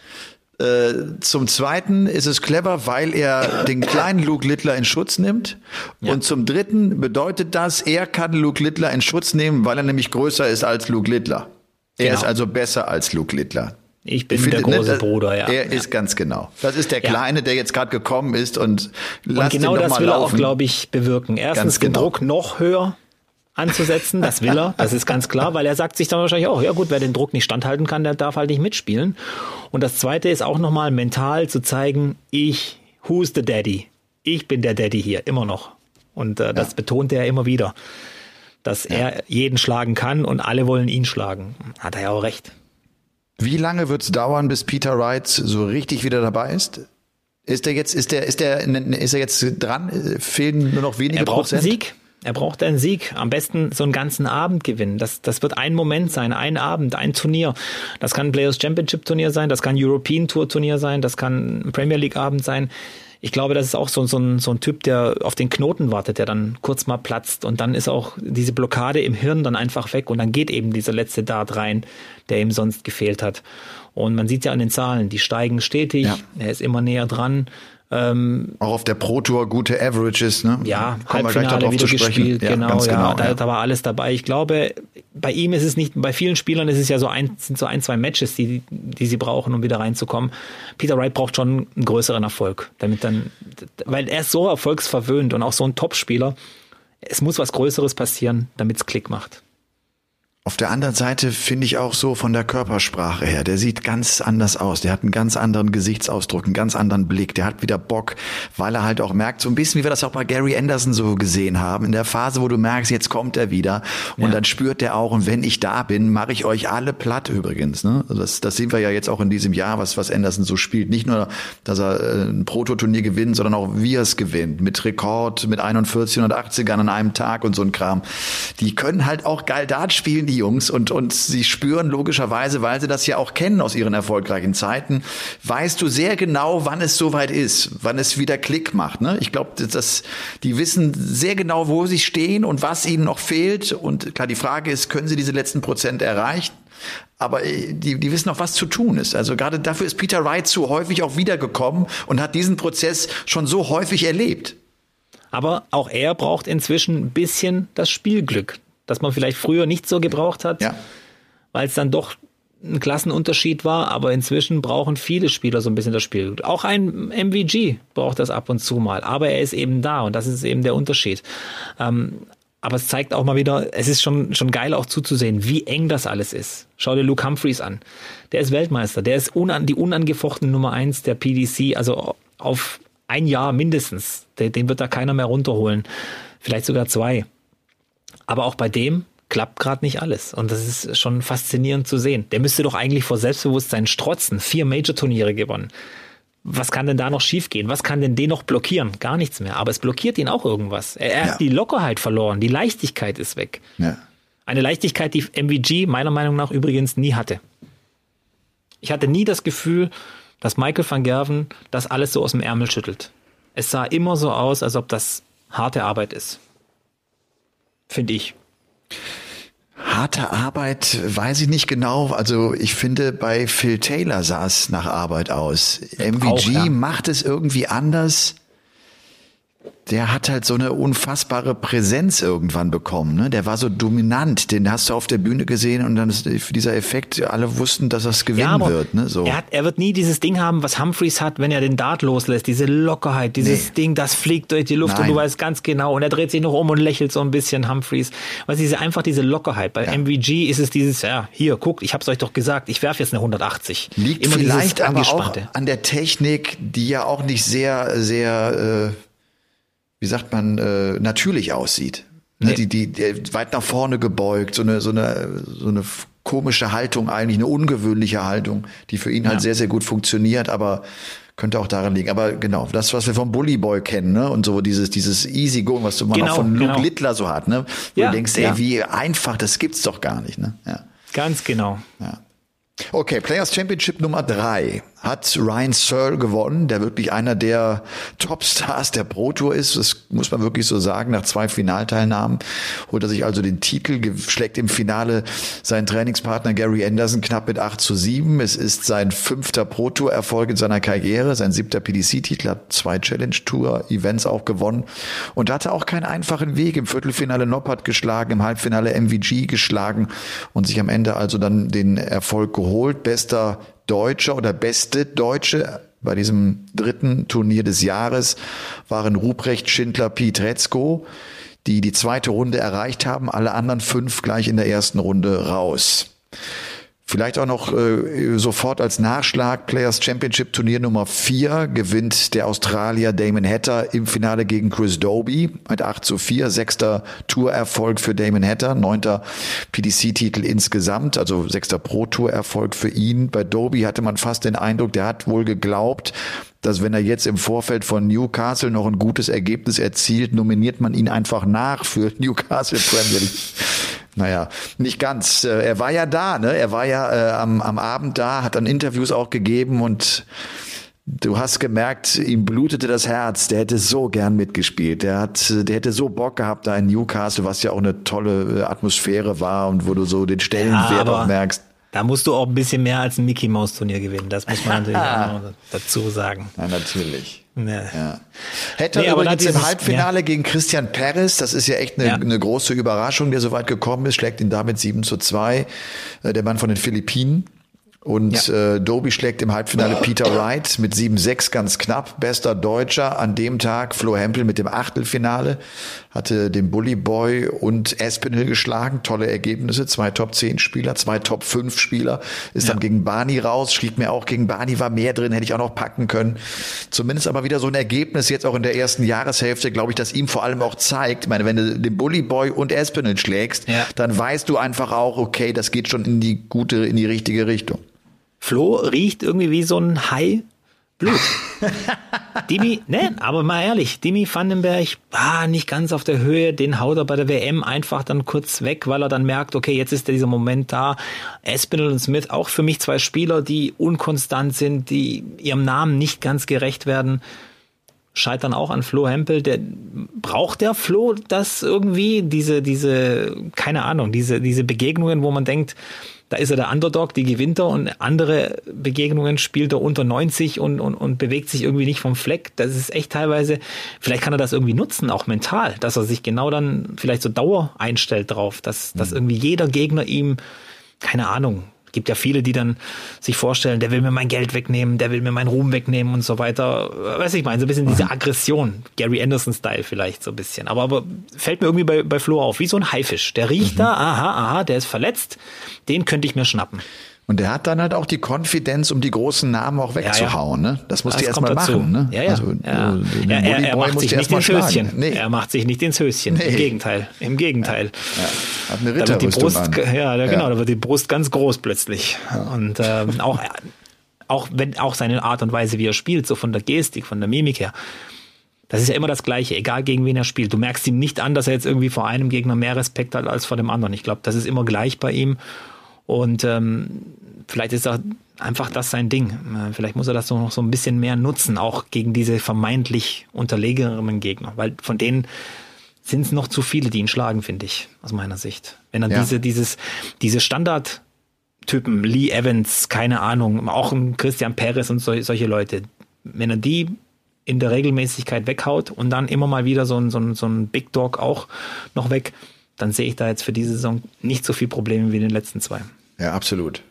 Äh, zum Zweiten ist es clever, weil er den kleinen Luke Littler in Schutz nimmt. Und zum Dritten bedeutet das, er kann Luke Littler in Schutz nehmen, weil er nämlich größer ist als Luke Littler. Er Genau. ist also besser als Luke Littler. Ich bin Ich der finde, ne, große das- Bruder, ja. Er ja. ist ganz genau. Das ist der Ja. Kleine, der jetzt gerade gekommen ist und lass Und genau doch das will er auch, laufen. glaube ich, bewirken. Erstens Ganz den genau. Druck noch höher anzusetzen, das will er, das ist ganz klar, weil er sagt sich dann wahrscheinlich auch, ja gut, wer den Druck nicht standhalten kann, der darf halt nicht mitspielen. Und das Zweite ist auch nochmal mental zu zeigen, ich, who's the daddy? Ich bin der Daddy hier, immer noch. Und äh, das betont er immer wieder, dass er jeden schlagen kann und alle wollen ihn schlagen. Hat er ja auch recht. Wie lange wird es dauern, bis Peter Wright so richtig wieder dabei ist? Ist er jetzt, ist der, ist der, ist er jetzt dran? Fehlen nur noch wenige Er braucht Prozent? einen Sieg. Er braucht einen Sieg. Am besten so einen ganzen Abend gewinnen. Das, das wird ein Moment sein, ein Abend, ein Turnier. Das kann ein Players Championship Turnier sein, das kann ein European Tour Turnier sein, das kann ein Premier League Abend sein. Ich glaube, das ist auch so, so, ein, so ein Typ, der auf den Knoten wartet, der dann kurz mal platzt und dann ist auch diese Blockade im Hirn dann einfach weg und dann geht eben dieser letzte Dart rein, der ihm sonst gefehlt hat. Und man sieht ja an den Zahlen, die steigen stetig, Ja. er ist immer näher dran. Ähm, Auch auf der Pro Tour gute Averages, ne? ja, Kommen wir gleich Halbfinale darauf wieder zu sprechen. gespielt, ja, genau, ja, genau. da, ja. da war alles dabei. Ich glaube, bei ihm ist es nicht, bei vielen Spielern ist es ja so ein, sind so ein, zwei Matches, die, die sie brauchen, um wieder reinzukommen. Peter Wright braucht schon einen größeren Erfolg, damit dann, weil er ist so erfolgsverwöhnt und auch so ein Topspieler. Es muss was Größeres passieren, damit es Klick macht. Auf der anderen Seite finde ich auch so von der Körpersprache her, der sieht ganz anders aus. Der hat einen ganz anderen Gesichtsausdruck, einen ganz anderen Blick. Der hat wieder Bock, weil er halt auch merkt, so ein bisschen wie wir das auch bei Gary Anderson so gesehen haben, in der Phase, wo du merkst, jetzt kommt er wieder und Ja. dann spürt der auch, und wenn ich da bin, mache ich euch alle platt übrigens. Ne? Also das, das sehen wir ja jetzt auch in diesem Jahr, was, was Anderson so spielt. Nicht nur, dass er äh, ein Prototurnier gewinnt, sondern auch wie er es gewinnt. Mit Rekord, mit 41 und 80ern an einem Tag und so ein Kram. Die können halt auch geil Dart spielen, die Jungs, und, und sie spüren logischerweise, weil sie das ja auch kennen aus ihren erfolgreichen Zeiten, weißt du sehr genau, wann es soweit ist, wann es wieder Klick macht. Ne? Ich glaube, dass die wissen sehr genau, wo sie stehen und was ihnen noch fehlt. Und klar, die Frage ist, können sie diese letzten Prozent erreichen? Aber äh, die, die wissen auch, was zu tun ist. Also gerade dafür ist Peter Wright so häufig auch wiedergekommen und hat diesen Prozess schon so häufig erlebt. Aber auch er braucht inzwischen ein bisschen das Spielglück, das man vielleicht früher nicht so gebraucht hat. Ja. weil es dann doch ein Klassenunterschied war, aber inzwischen brauchen viele Spieler so ein bisschen das Spiel. Auch ein MVG braucht das ab und zu mal, aber er ist eben da und das ist eben der Unterschied. Ähm, Aber es zeigt auch mal wieder, es ist schon, schon geil auch zuzusehen, wie eng das alles ist. Schau dir Luke Humphreys an. Der ist Weltmeister. Der ist unan, die unangefochtene Nummer eins der PDC, also auf ein Jahr mindestens. Den, den wird da keiner mehr runterholen. Vielleicht sogar zwei. Aber auch bei dem klappt gerade nicht alles. Und das ist schon faszinierend zu sehen. Der müsste doch eigentlich vor Selbstbewusstsein strotzen. Vier Major-Turniere gewonnen was kann denn da noch schiefgehen? Was kann denn den noch blockieren? Gar nichts mehr. Aber es blockiert ihn auch irgendwas. Er, er ja. hat die Lockerheit verloren. Die Leichtigkeit ist weg. Ja. Eine Leichtigkeit, die MVG meiner Meinung nach übrigens nie hatte. Ich hatte nie das Gefühl, dass Michael van Gerven das alles so aus dem Ärmel schüttelt. Es sah immer so aus, als ob das harte Arbeit ist. Finde ich. Harte Arbeit, weiß ich nicht genau. Also ich finde, bei Phil Taylor sah es nach Arbeit aus. MVG Auch, ja. macht es irgendwie anders der hat halt so eine unfassbare Präsenz irgendwann bekommen. Ne? Der war so dominant, den hast du auf der Bühne gesehen und dann ist dieser Effekt, alle wussten, dass er es gewinnen ja, wird. Ne? So. Er, hat, er wird nie dieses Ding haben, was Humphreys hat, wenn er den Dart loslässt, diese Lockerheit, dieses nee. Ding, das fliegt durch die Luft Nein. und du weißt ganz genau und er dreht sich noch um und lächelt so ein bisschen, Humphreys. Was diese einfach diese Lockerheit. Bei ja. MVG ist es dieses, ja, hier, guckt, ich hab's euch doch gesagt, ich werfe jetzt eine 180. Liegt Immer vielleicht aber auch an der Technik, die ja auch nicht sehr, sehr äh wie sagt man, äh, natürlich aussieht. Ne, nee. Die, die, die weit nach vorne gebeugt, so eine, so eine, so eine komische Haltung eigentlich, eine ungewöhnliche Haltung, die für ihn halt ja. halt sehr, sehr gut funktioniert, aber könnte auch daran liegen. Aber genau, das, was wir vom Bully Boy kennen, ne? Und so dieses, dieses Easy Going, was du mal genau, von Luke genau. Littler so hat, ne? Wo ja, du denkst, ey, ja. wie einfach, das gibt's doch gar nicht, ne? Ja. Ganz genau. Ja. Okay, Players Championship Nummer drei hat Ryan Searle gewonnen, der wirklich einer der Topstars der Pro Tour ist. Das muss man wirklich so sagen. Nach zwei Finalteilnahmen holt er sich also den Titel, schlägt im Finale seinen Trainingspartner Gary Anderson knapp mit 8 zu 7. Es ist sein fünfter Pro Tour Erfolg in seiner Karriere, sein siebter PDC-Titel, hat zwei Challenge Tour Events auch gewonnen und hatte auch keinen einfachen Weg. Im Viertelfinale Noppert geschlagen, im Halbfinale MVG geschlagen und sich am Ende also dann den Erfolg geholt. Bester Deutscher oder beste Deutsche bei diesem dritten Turnier des Jahres waren Ruprecht, Schindler, Pietrezko, die die zweite Runde erreicht haben, alle anderen fünf gleich in der ersten Runde raus. Vielleicht auch noch äh, sofort als Nachschlag Players Championship Turnier Nummer 4 gewinnt der Australier Damon Hatter im Finale gegen Chris Doby mit 8 zu 4. Sechster Tourerfolg für Damon Hatter, neunter PDC-Titel insgesamt, also sechster Pro-Tour-Erfolg für ihn. Bei Doby hatte man fast den Eindruck, der hat wohl geglaubt, dass wenn er jetzt im Vorfeld von Newcastle noch ein gutes Ergebnis erzielt, nominiert man ihn einfach nach für Newcastle Premier League. Naja, nicht ganz. Äh, er war ja da, ne? Er war ja äh, am, am Abend da, hat dann Interviews auch gegeben und du hast gemerkt, ihm blutete das Herz. Der hätte so gern mitgespielt. Der hat, der hätte so Bock gehabt da in Newcastle, was ja auch eine tolle äh, Atmosphäre war und wo du so den Stellenwert ja, auch merkst. Da musst du auch ein bisschen mehr als ein Mickey Maus Turnier gewinnen. Das muss man natürlich dazu sagen. Ja, natürlich. Ja. ja. Hätte nee, übrigens im Halbfinale ja. gegen Christian Perez, das ist ja echt eine, ja. eine große Überraschung, der so weit gekommen ist, schlägt ihn damit 7 zu 2, äh, der Mann von den Philippinen. Und ja. äh, Doby schlägt im Halbfinale Peter Wright mit 7-6 ganz knapp. Bester Deutscher an dem Tag. Flo Hempel mit dem Achtelfinale hatte den Bully Boy und Espinel geschlagen. Tolle Ergebnisse. Zwei Top 10 Spieler, zwei Top 5 Spieler. Ist ja. dann gegen Barney raus. Schrieb mir auch, gegen Barney war mehr drin, hätte ich auch noch packen können. Zumindest aber wieder so ein Ergebnis jetzt auch in der ersten Jahreshälfte, glaube ich, dass ihm vor allem auch zeigt, ich meine, wenn du den Bully Boy und Espinel schlägst, ja. dann weißt du einfach auch, okay, das geht schon in die gute, in die richtige Richtung. Flo riecht irgendwie wie so ein Hai Blut. Dimi, ne, aber mal ehrlich, Dimi Vandenberg, ah, nicht ganz auf der Höhe, den haut er bei der WM einfach dann kurz weg, weil er dann merkt, okay, jetzt ist dieser Moment da. Espinel und Smith, auch für mich zwei Spieler, die unkonstant sind, die ihrem Namen nicht ganz gerecht werden scheitern auch an Flo Hempel. Der braucht der Flo das irgendwie, diese, diese, keine Ahnung, diese, diese Begegnungen, wo man denkt, da ist er der Underdog, die gewinnt er und andere Begegnungen spielt er unter 90 und, und, und bewegt sich irgendwie nicht vom Fleck. Das ist echt teilweise, vielleicht kann er das irgendwie nutzen, auch mental, dass er sich genau dann vielleicht so Dauer einstellt drauf, dass, dass mhm. irgendwie jeder Gegner ihm, keine Ahnung, Gibt ja viele, die dann sich vorstellen, der will mir mein Geld wegnehmen, der will mir meinen Ruhm wegnehmen und so weiter. Weiß ich meine, so ein bisschen diese Aggression, Gary Anderson-Style vielleicht so ein bisschen. Aber, aber fällt mir irgendwie bei, bei Flo auf, wie so ein Haifisch. Der riecht Mhm. da, aha, aha, der ist verletzt, den könnte ich mir schnappen. Und der hat dann halt auch die Konfidenz, um die großen Namen auch wegzuhauen. Ne? Das musst du Das erstmal machen. Ne? Ja, ja. Also, ja. du- den ja er, er macht sich du nicht ins. Höschen. Nee. Er macht sich nicht ins Höschen. Nee. Im Gegenteil. Im Gegenteil. Ja. Hat eine Da wird die Ritterrüstung Brust, an. ja, da, genau, Ja. da wird die Brust ganz groß plötzlich. Und ähm, auch, auch wenn auch seine Art und Weise, wie er spielt, so von der Gestik, von der Mimik her, das ist ja immer das Gleiche, egal gegen wen er spielt. Du merkst ihm nicht an, dass er jetzt irgendwie vor einem Gegner mehr Respekt hat als vor dem anderen. Ich glaube, das ist immer gleich bei ihm. Und ähm, vielleicht ist auch einfach das sein Ding. Äh, Vielleicht muss er das noch so ein bisschen mehr nutzen, auch gegen diese vermeintlich unterlegeneren Gegner, weil von denen sind es noch zu viele, die ihn schlagen, finde ich, aus meiner Sicht. Wenn er Ja. diese, dieses, diese Standardtypen, Lee Evans, keine Ahnung, auch ein Christian Perez und so, solche Leute, wenn er die in der Regelmäßigkeit weghaut und dann immer mal wieder so ein, so ein, so ein Big Dog auch noch weg, dann sehe ich da jetzt für diese Saison nicht so viel Probleme wie in den letzten zwei. Ja, absolut.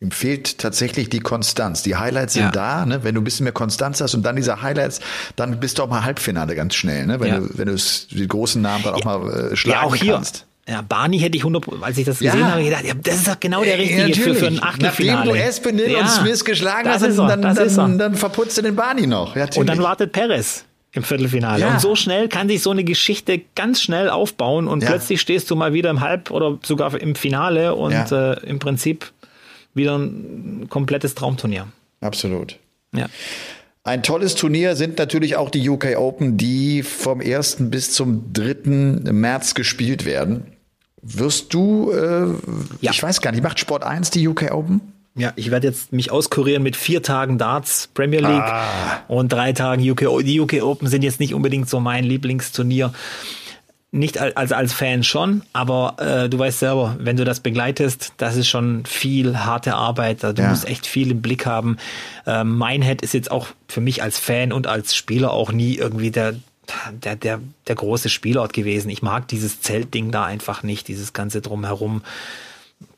Ihm fehlt tatsächlich die Konstanz. Die Highlights sind Ja. da, ne? Wenn du ein bisschen mehr Konstanz hast und dann diese Highlights, dann bist du auch mal Halbfinale ganz schnell, ne? Wenn Ja. du, wenn du die großen Namen dann auch mal äh, schlagen ja, auch hier. kannst. Ja, Barney hätte ich 100%, als ich das gesehen Ja. habe, gedacht, ja, das ist doch genau der richtige für, für ein. Achtelfinale. Nachdem du Espinel Ja, und Smith geschlagen das hast, dann, er. dann, dann verputzt du den Barney noch. Ja, Und dann wartet Perez im Viertelfinale. Ja. Und so schnell kann sich so eine Geschichte ganz schnell aufbauen und Ja. plötzlich stehst du mal wieder im Halb- oder sogar im Finale und Ja. äh, im Prinzip wieder ein komplettes Traumturnier. Absolut. Ja. Ein tolles Turnier sind natürlich auch die UK Open, die vom 1. bis zum 3. März gespielt werden. Wirst du, äh, Ja. ich weiß gar nicht, macht Sport 1 die UK Open? Ja, ich werde jetzt mich auskurieren mit vier Tagen Darts Premier League Ah. und drei Tagen UK. O- Die UK Open sind jetzt nicht unbedingt so mein Lieblingsturnier. Nicht als, als, als Fan schon, aber äh, du weißt selber, wenn du das begleitest, das ist schon viel harte Arbeit. Also du Ja. musst echt viel im Blick haben. Ähm, Minehead ist jetzt auch für mich als Fan und als Spieler auch nie irgendwie der, der, der, der große Spielort gewesen. Ich mag dieses Zeltding da einfach nicht, dieses ganze drumherum.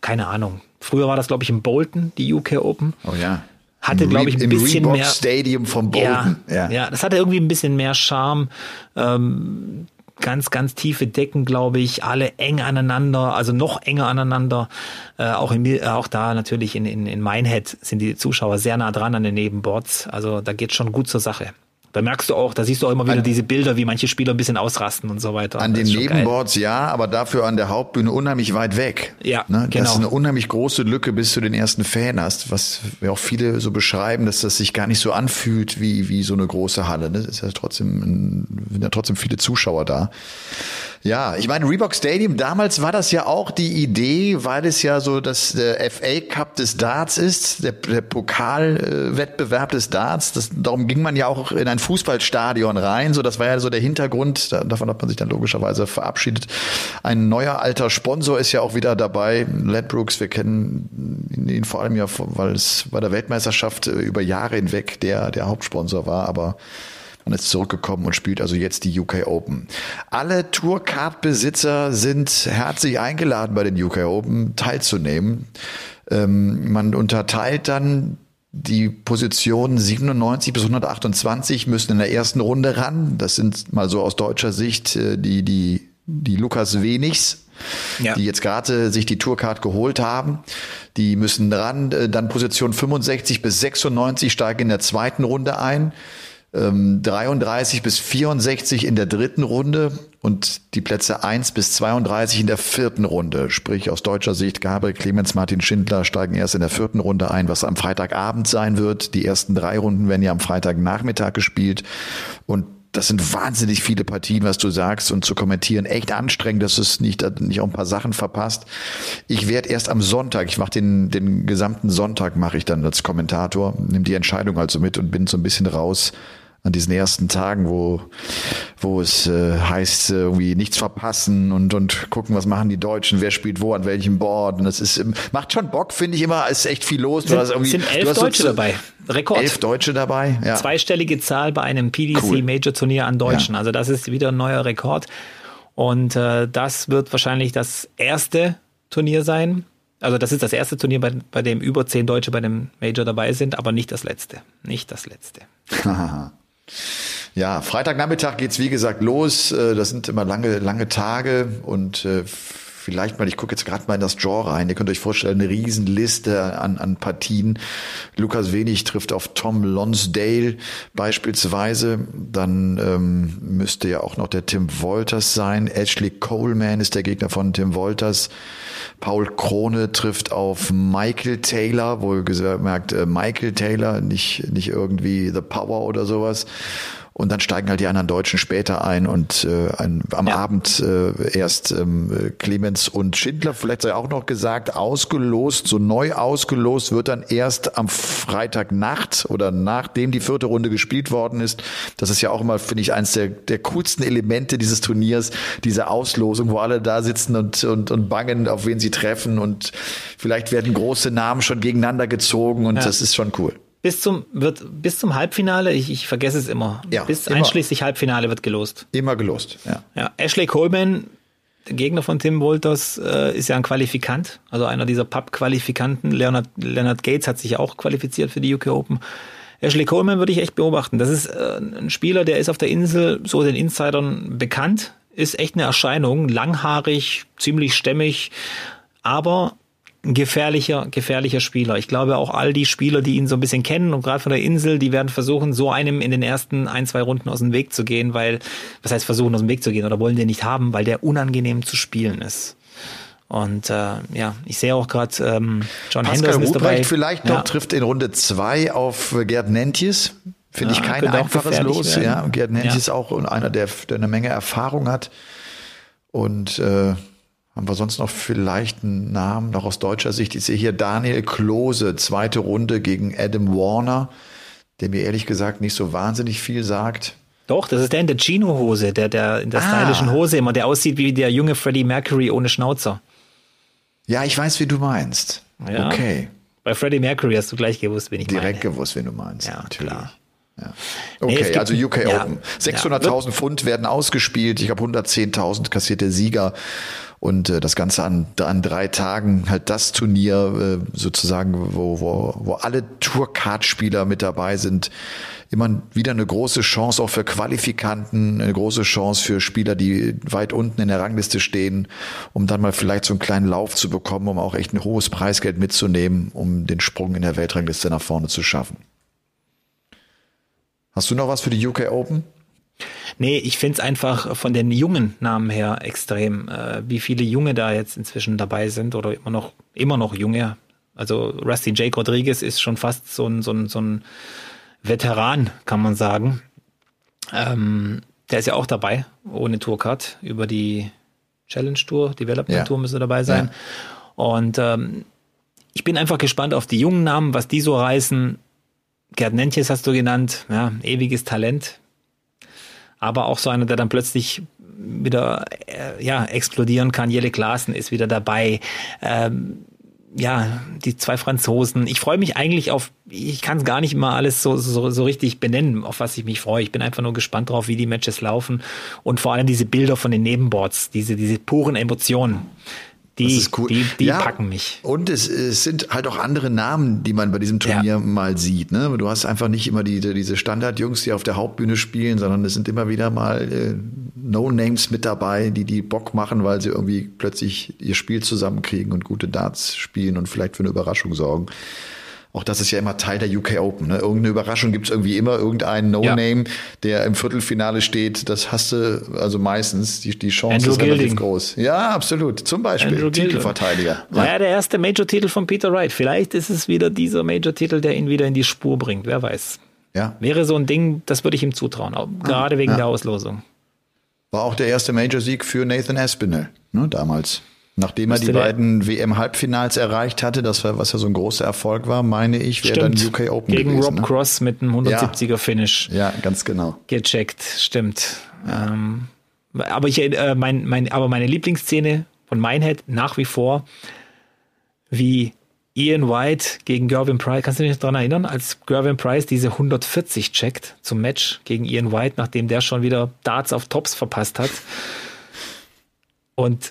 Keine Ahnung. Früher war das, glaube ich, in Bolton, die UK Open. Oh ja. Hatte, glaube ich, ein bisschen Reebok mehr. Stadium von Bolton. Ja, ja. das hatte irgendwie ein bisschen mehr Charme. Ähm, ganz, ganz tiefe Decken, glaube ich, alle eng aneinander, also noch enger aneinander. Äh, auch, in, äh, auch da natürlich in, in, in Minehead sind die Zuschauer sehr nah dran an den Nebenboards. Also da geht schon gut zur Sache. Da merkst du auch, da siehst du auch immer wieder An- diese Bilder, wie manche Spieler ein bisschen ausrasten und so weiter. An Das den schon geil. Nebenboards ja, aber dafür an der Hauptbühne unheimlich weit weg. Ja, ne? Das genau. ist eine unheimlich große Lücke, bis du den ersten Fan hast, was wir auch viele so beschreiben, dass das sich gar nicht so anfühlt wie, wie so eine große Halle. Ne? Es ist ja trotzdem, sind ja trotzdem viele Zuschauer da. Ja, ich meine, Reebok Stadium, damals war das ja auch die Idee, weil es ja so das der FA Cup des Darts ist, der, der Pokalwettbewerb des Darts. Das, darum ging man ja auch in ein Fußballstadion rein. So, das war ja so der Hintergrund. Da, davon hat man sich dann logischerweise verabschiedet. Ein neuer alter Sponsor ist ja auch wieder dabei, Ledbrooks. Wir kennen ihn vor allem ja, weil es bei der Weltmeisterschaft äh, über Jahre hinweg der der Hauptsponsor war, aber und ist zurückgekommen und spielt also jetzt die UK Open. Alle Tourcard-Besitzer sind herzlich eingeladen, bei den UK Open teilzunehmen. Ähm, man unterteilt dann die Positionen 97 bis 128 müssen in der ersten Runde ran. Das sind mal so aus deutscher Sicht äh, die, die, die Lukas Wenigs, Ja. die jetzt gerade sich die Tourcard geholt haben. Die müssen ran. Äh, Dann Position 65 bis 96 steigen in der zweiten Runde ein. Ähm, 33 bis 64 in der dritten Runde und die Plätze 1 bis 32 in der vierten Runde. Sprich aus deutscher Sicht, Gabriel Clemens, Martin Schindler steigen erst in der vierten Runde ein, was am Freitagabend sein wird. Die ersten drei Runden werden ja am Freitagnachmittag gespielt und das sind wahnsinnig viele Partien, was du sagst und zu kommentieren. Echt anstrengend, dass es nicht, nicht auch ein paar Sachen verpasst. Ich werde erst am Sonntag, ich mache den, den gesamten Sonntag mache ich dann als Kommentator, nehme die Entscheidung also mit und bin so ein bisschen raus an diesen ersten Tagen, wo, wo es äh, heißt, äh, irgendwie nichts verpassen und, und gucken, was machen die Deutschen, wer spielt wo, an welchem Board. Und das ist, ähm, macht schon Bock, finde ich immer, es ist echt viel los. Du hast Sind, irgendwie, sind elf hast so Deutsche zu- dabei. Rekord. Elf Deutsche dabei, ja. zweistellige Zahl bei einem PDC Cool. Major Turnier an Deutschen. Ja. Also das ist wieder ein neuer Rekord. Und äh, das wird wahrscheinlich das erste Turnier sein. Also das ist das erste Turnier, bei, bei dem über zehn Deutsche bei dem Major dabei sind, aber nicht das letzte. Nicht das letzte. ja, Freitagnachmittag geht's wie gesagt los. Äh, das sind immer lange, lange Tage und äh, vielleicht mal, ich gucke jetzt gerade mal in das Genre rein. Ihr könnt euch vorstellen, eine Riesenliste an, an Partien. Lukas Wenig trifft auf Tom Lonsdale beispielsweise. Dann ähm, müsste ja auch noch der Tim Wolters sein. Ashley Coleman ist der Gegner von Tim Wolters. Paul Krone trifft auf Michael Taylor, wohl gesagt äh, Michael Taylor, nicht, nicht irgendwie The Power oder sowas. Und dann steigen halt die anderen Deutschen später ein und äh, ein, am ja. Abend äh, erst ähm, Clemens und Schindler, vielleicht sei auch noch gesagt, ausgelost, so neu ausgelost wird dann erst am Freitagnacht oder nachdem die vierte Runde gespielt worden ist. Das ist ja auch immer, finde ich, eines der, der coolsten Elemente dieses Turniers, diese Auslosung, wo alle da sitzen und, und, und bangen, auf wen sie treffen und vielleicht werden große Namen schon gegeneinander gezogen und ja. das ist schon cool bis zum wird bis zum Halbfinale, ich, ich vergesse es immer. Ja, bis immer. einschließlich Halbfinale wird gelost. Immer gelost, ja. Ja, Ashley Coleman, der Gegner von Tim Wolters, äh, ist ja ein Qualifikant, also einer dieser Pub-Qualifikanten. Leonard, Leonard Gates hat sich auch qualifiziert für die UK Open. Ashley Coleman würde ich echt beobachten. Das ist äh, ein Spieler, der ist auf der Insel so den Insidern bekannt, ist echt eine Erscheinung, langhaarig, ziemlich stämmig, aber ein gefährlicher, gefährlicher Spieler. Ich glaube auch all die Spieler, die ihn so ein bisschen kennen und gerade von der Insel, die werden versuchen, so einem in den ersten ein, zwei Runden aus dem Weg zu gehen, weil, was heißt versuchen aus dem Weg zu gehen oder wollen den nicht haben, weil der unangenehm zu spielen ist. Und äh, ja, ich sehe auch gerade ähm, John Pascal Henderson ist dabei. vielleicht noch ja. trifft in Runde zwei auf Gerd Nentjes. Finde ja, ich kein einfaches Los. Werden. Ja, Gerd Nentjes ja. auch einer, der, der eine Menge Erfahrung hat. Und äh, haben wir sonst noch vielleicht einen Namen noch aus deutscher Sicht? Ich sehe hier Daniel Klose, zweite Runde gegen Adam Warner, der mir ehrlich gesagt nicht so wahnsinnig viel sagt. Doch, das ist der in der Chino-Hose, der, der in der ah. stylischen Hose immer, der aussieht wie der junge Freddie Mercury ohne Schnauzer. Ja, ich weiß, wie du meinst. Ja. Okay. Bei Freddie Mercury hast du gleich gewusst, wen ich Direkt meine. gewusst, wen du meinst. Ja, natürlich. klar. Ja. Okay, nee, also UK ja, Open. 600.000 ja. Pfund werden ausgespielt. Ich habe 110.000 kassiert der Sieger. Und äh, das Ganze an, an drei Tagen, halt das Turnier äh, sozusagen, wo, wo, wo alle Tourcard-Spieler mit dabei sind. Immer wieder eine große Chance auch für Qualifikanten, eine große Chance für Spieler, die weit unten in der Rangliste stehen, um dann mal vielleicht so einen kleinen Lauf zu bekommen, um auch echt ein hohes Preisgeld mitzunehmen, um den Sprung in der Weltrangliste nach vorne zu schaffen. Hast du noch was für die UK Open? Nee, ich find's einfach von den jungen Namen her extrem, äh, wie viele Junge da jetzt inzwischen dabei sind oder immer noch, immer noch junge. Also Rusty Jake Rodriguez ist schon fast so ein, so ein, so ein Veteran, kann man sagen. Ähm, der ist ja auch dabei, ohne Tourcard, über die Challenge Tour, Development ja. Tour müsste dabei sein. Ja. Und ähm, ich bin einfach gespannt auf die jungen Namen, was die so reißen. Gerd Nentjes hast du genannt, ja, ewiges Talent aber auch so einer, der dann plötzlich wieder äh, ja explodieren kann. Jelle Klaassen ist wieder dabei. Ähm, ja, die zwei Franzosen. Ich freue mich eigentlich auf, ich kann es gar nicht immer alles so, so, so richtig benennen, auf was ich mich freue. Ich bin einfach nur gespannt drauf, wie die Matches laufen und vor allem diese Bilder von den Nebenboards, diese, diese puren Emotionen die, cool. die, die ja, packen mich. Und es, es sind halt auch andere Namen, die man bei diesem Turnier ja. mal sieht. Ne? Du hast einfach nicht immer die, diese Standardjungs, die auf der Hauptbühne spielen, sondern es sind immer wieder mal äh, No-Names mit dabei, die die Bock machen, weil sie irgendwie plötzlich ihr Spiel zusammenkriegen und gute Darts spielen und vielleicht für eine Überraschung sorgen. Auch das ist ja immer Teil der UK Open. Ne? Irgendeine Überraschung gibt es irgendwie immer, irgendeinen No-Name, ja. der im Viertelfinale steht. Das hast du also meistens. Die, die Chance Andrew ist relativ Gilding. groß. Ja, absolut. Zum Beispiel Titelverteidiger. War ja der erste Major-Titel von Peter Wright. Vielleicht ist es wieder dieser Major-Titel, der ihn wieder in die Spur bringt. Wer weiß. Ja. Wäre so ein Ding, das würde ich ihm zutrauen. Gerade wegen ja. der Auslosung. War auch der erste Major-Sieg für Nathan Aspinall, ne, damals. Nachdem er die beiden WM-Halbfinals erreicht hatte, das war, was ja so ein großer Erfolg war, meine ich, wäre dann UK Open Gegen gewesen, Rob ne? Cross mit einem 170er Finish. Ja, ganz genau. Gecheckt, stimmt. Ja. Ähm, aber ich, äh, mein, mein, aber meine Lieblingsszene von Minehead nach wie vor, wie Ian White gegen Gervin Price, kannst du dich daran erinnern, als Gervin Price diese 140 checkt zum Match gegen Ian White, nachdem der schon wieder Darts auf Tops verpasst hat. Und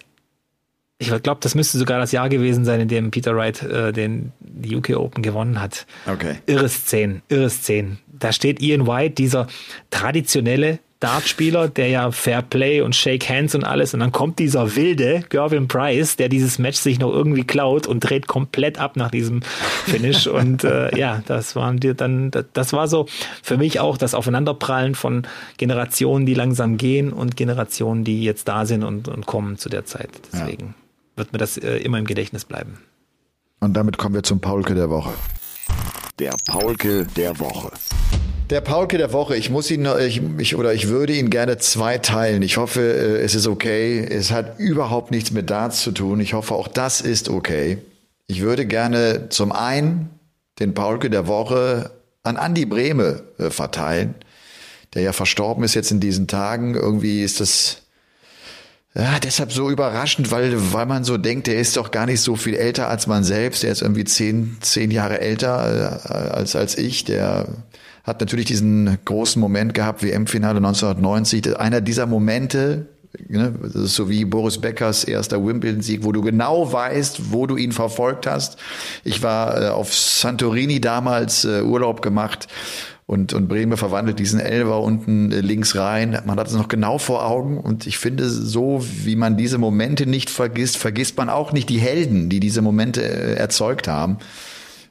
Ich glaube, das müsste sogar das Jahr gewesen sein, in dem Peter Wright äh, den die UK Open gewonnen hat. Okay. Irre Szenen, irre Szenen. Da steht Ian White, dieser traditionelle Dartspieler, der ja Fair Play und Shake Hands und alles. Und dann kommt dieser wilde Gervin Price, der dieses Match sich noch irgendwie klaut und dreht komplett ab nach diesem Finish. und äh, ja, das waren die dann, das war so für mich auch das Aufeinanderprallen von Generationen, die langsam gehen und Generationen, die jetzt da sind und, und kommen zu der Zeit. Deswegen ja. Wird mir das äh, immer im Gedächtnis bleiben. Und damit kommen wir zum Paulke der Woche. Der Paulke der Woche. Der Paulke der Woche, ich muss ihn, ich, ich, oder ich würde ihn gerne zwei teilen. Ich hoffe, äh, es ist okay. Es hat überhaupt nichts mit Darts zu tun. Ich hoffe, auch das ist okay. Ich würde gerne zum einen den Paulke der Woche an Andi Brehme äh, verteilen, der ja verstorben ist jetzt in diesen Tagen. Irgendwie ist das, ja, deshalb so überraschend, weil, weil man so denkt, der ist doch gar nicht so viel älter als man selbst. Der ist irgendwie zehn, zehn Jahre älter äh, als, als ich. Der hat natürlich diesen großen Moment gehabt, WM-Finale 1990. Einer dieser Momente, ne, so wie Boris Beckers erster Wimbledon-Sieg, wo du genau weißt, wo du ihn verfolgt hast. Ich war äh, auf Santorini damals äh, Urlaub gemacht und, und Breme verwandelt diesen Elver unten äh, links rein. Man hat es noch genau vor Augen und ich finde, so wie man diese Momente nicht vergisst, vergisst man auch nicht die Helden, die diese Momente äh, erzeugt haben.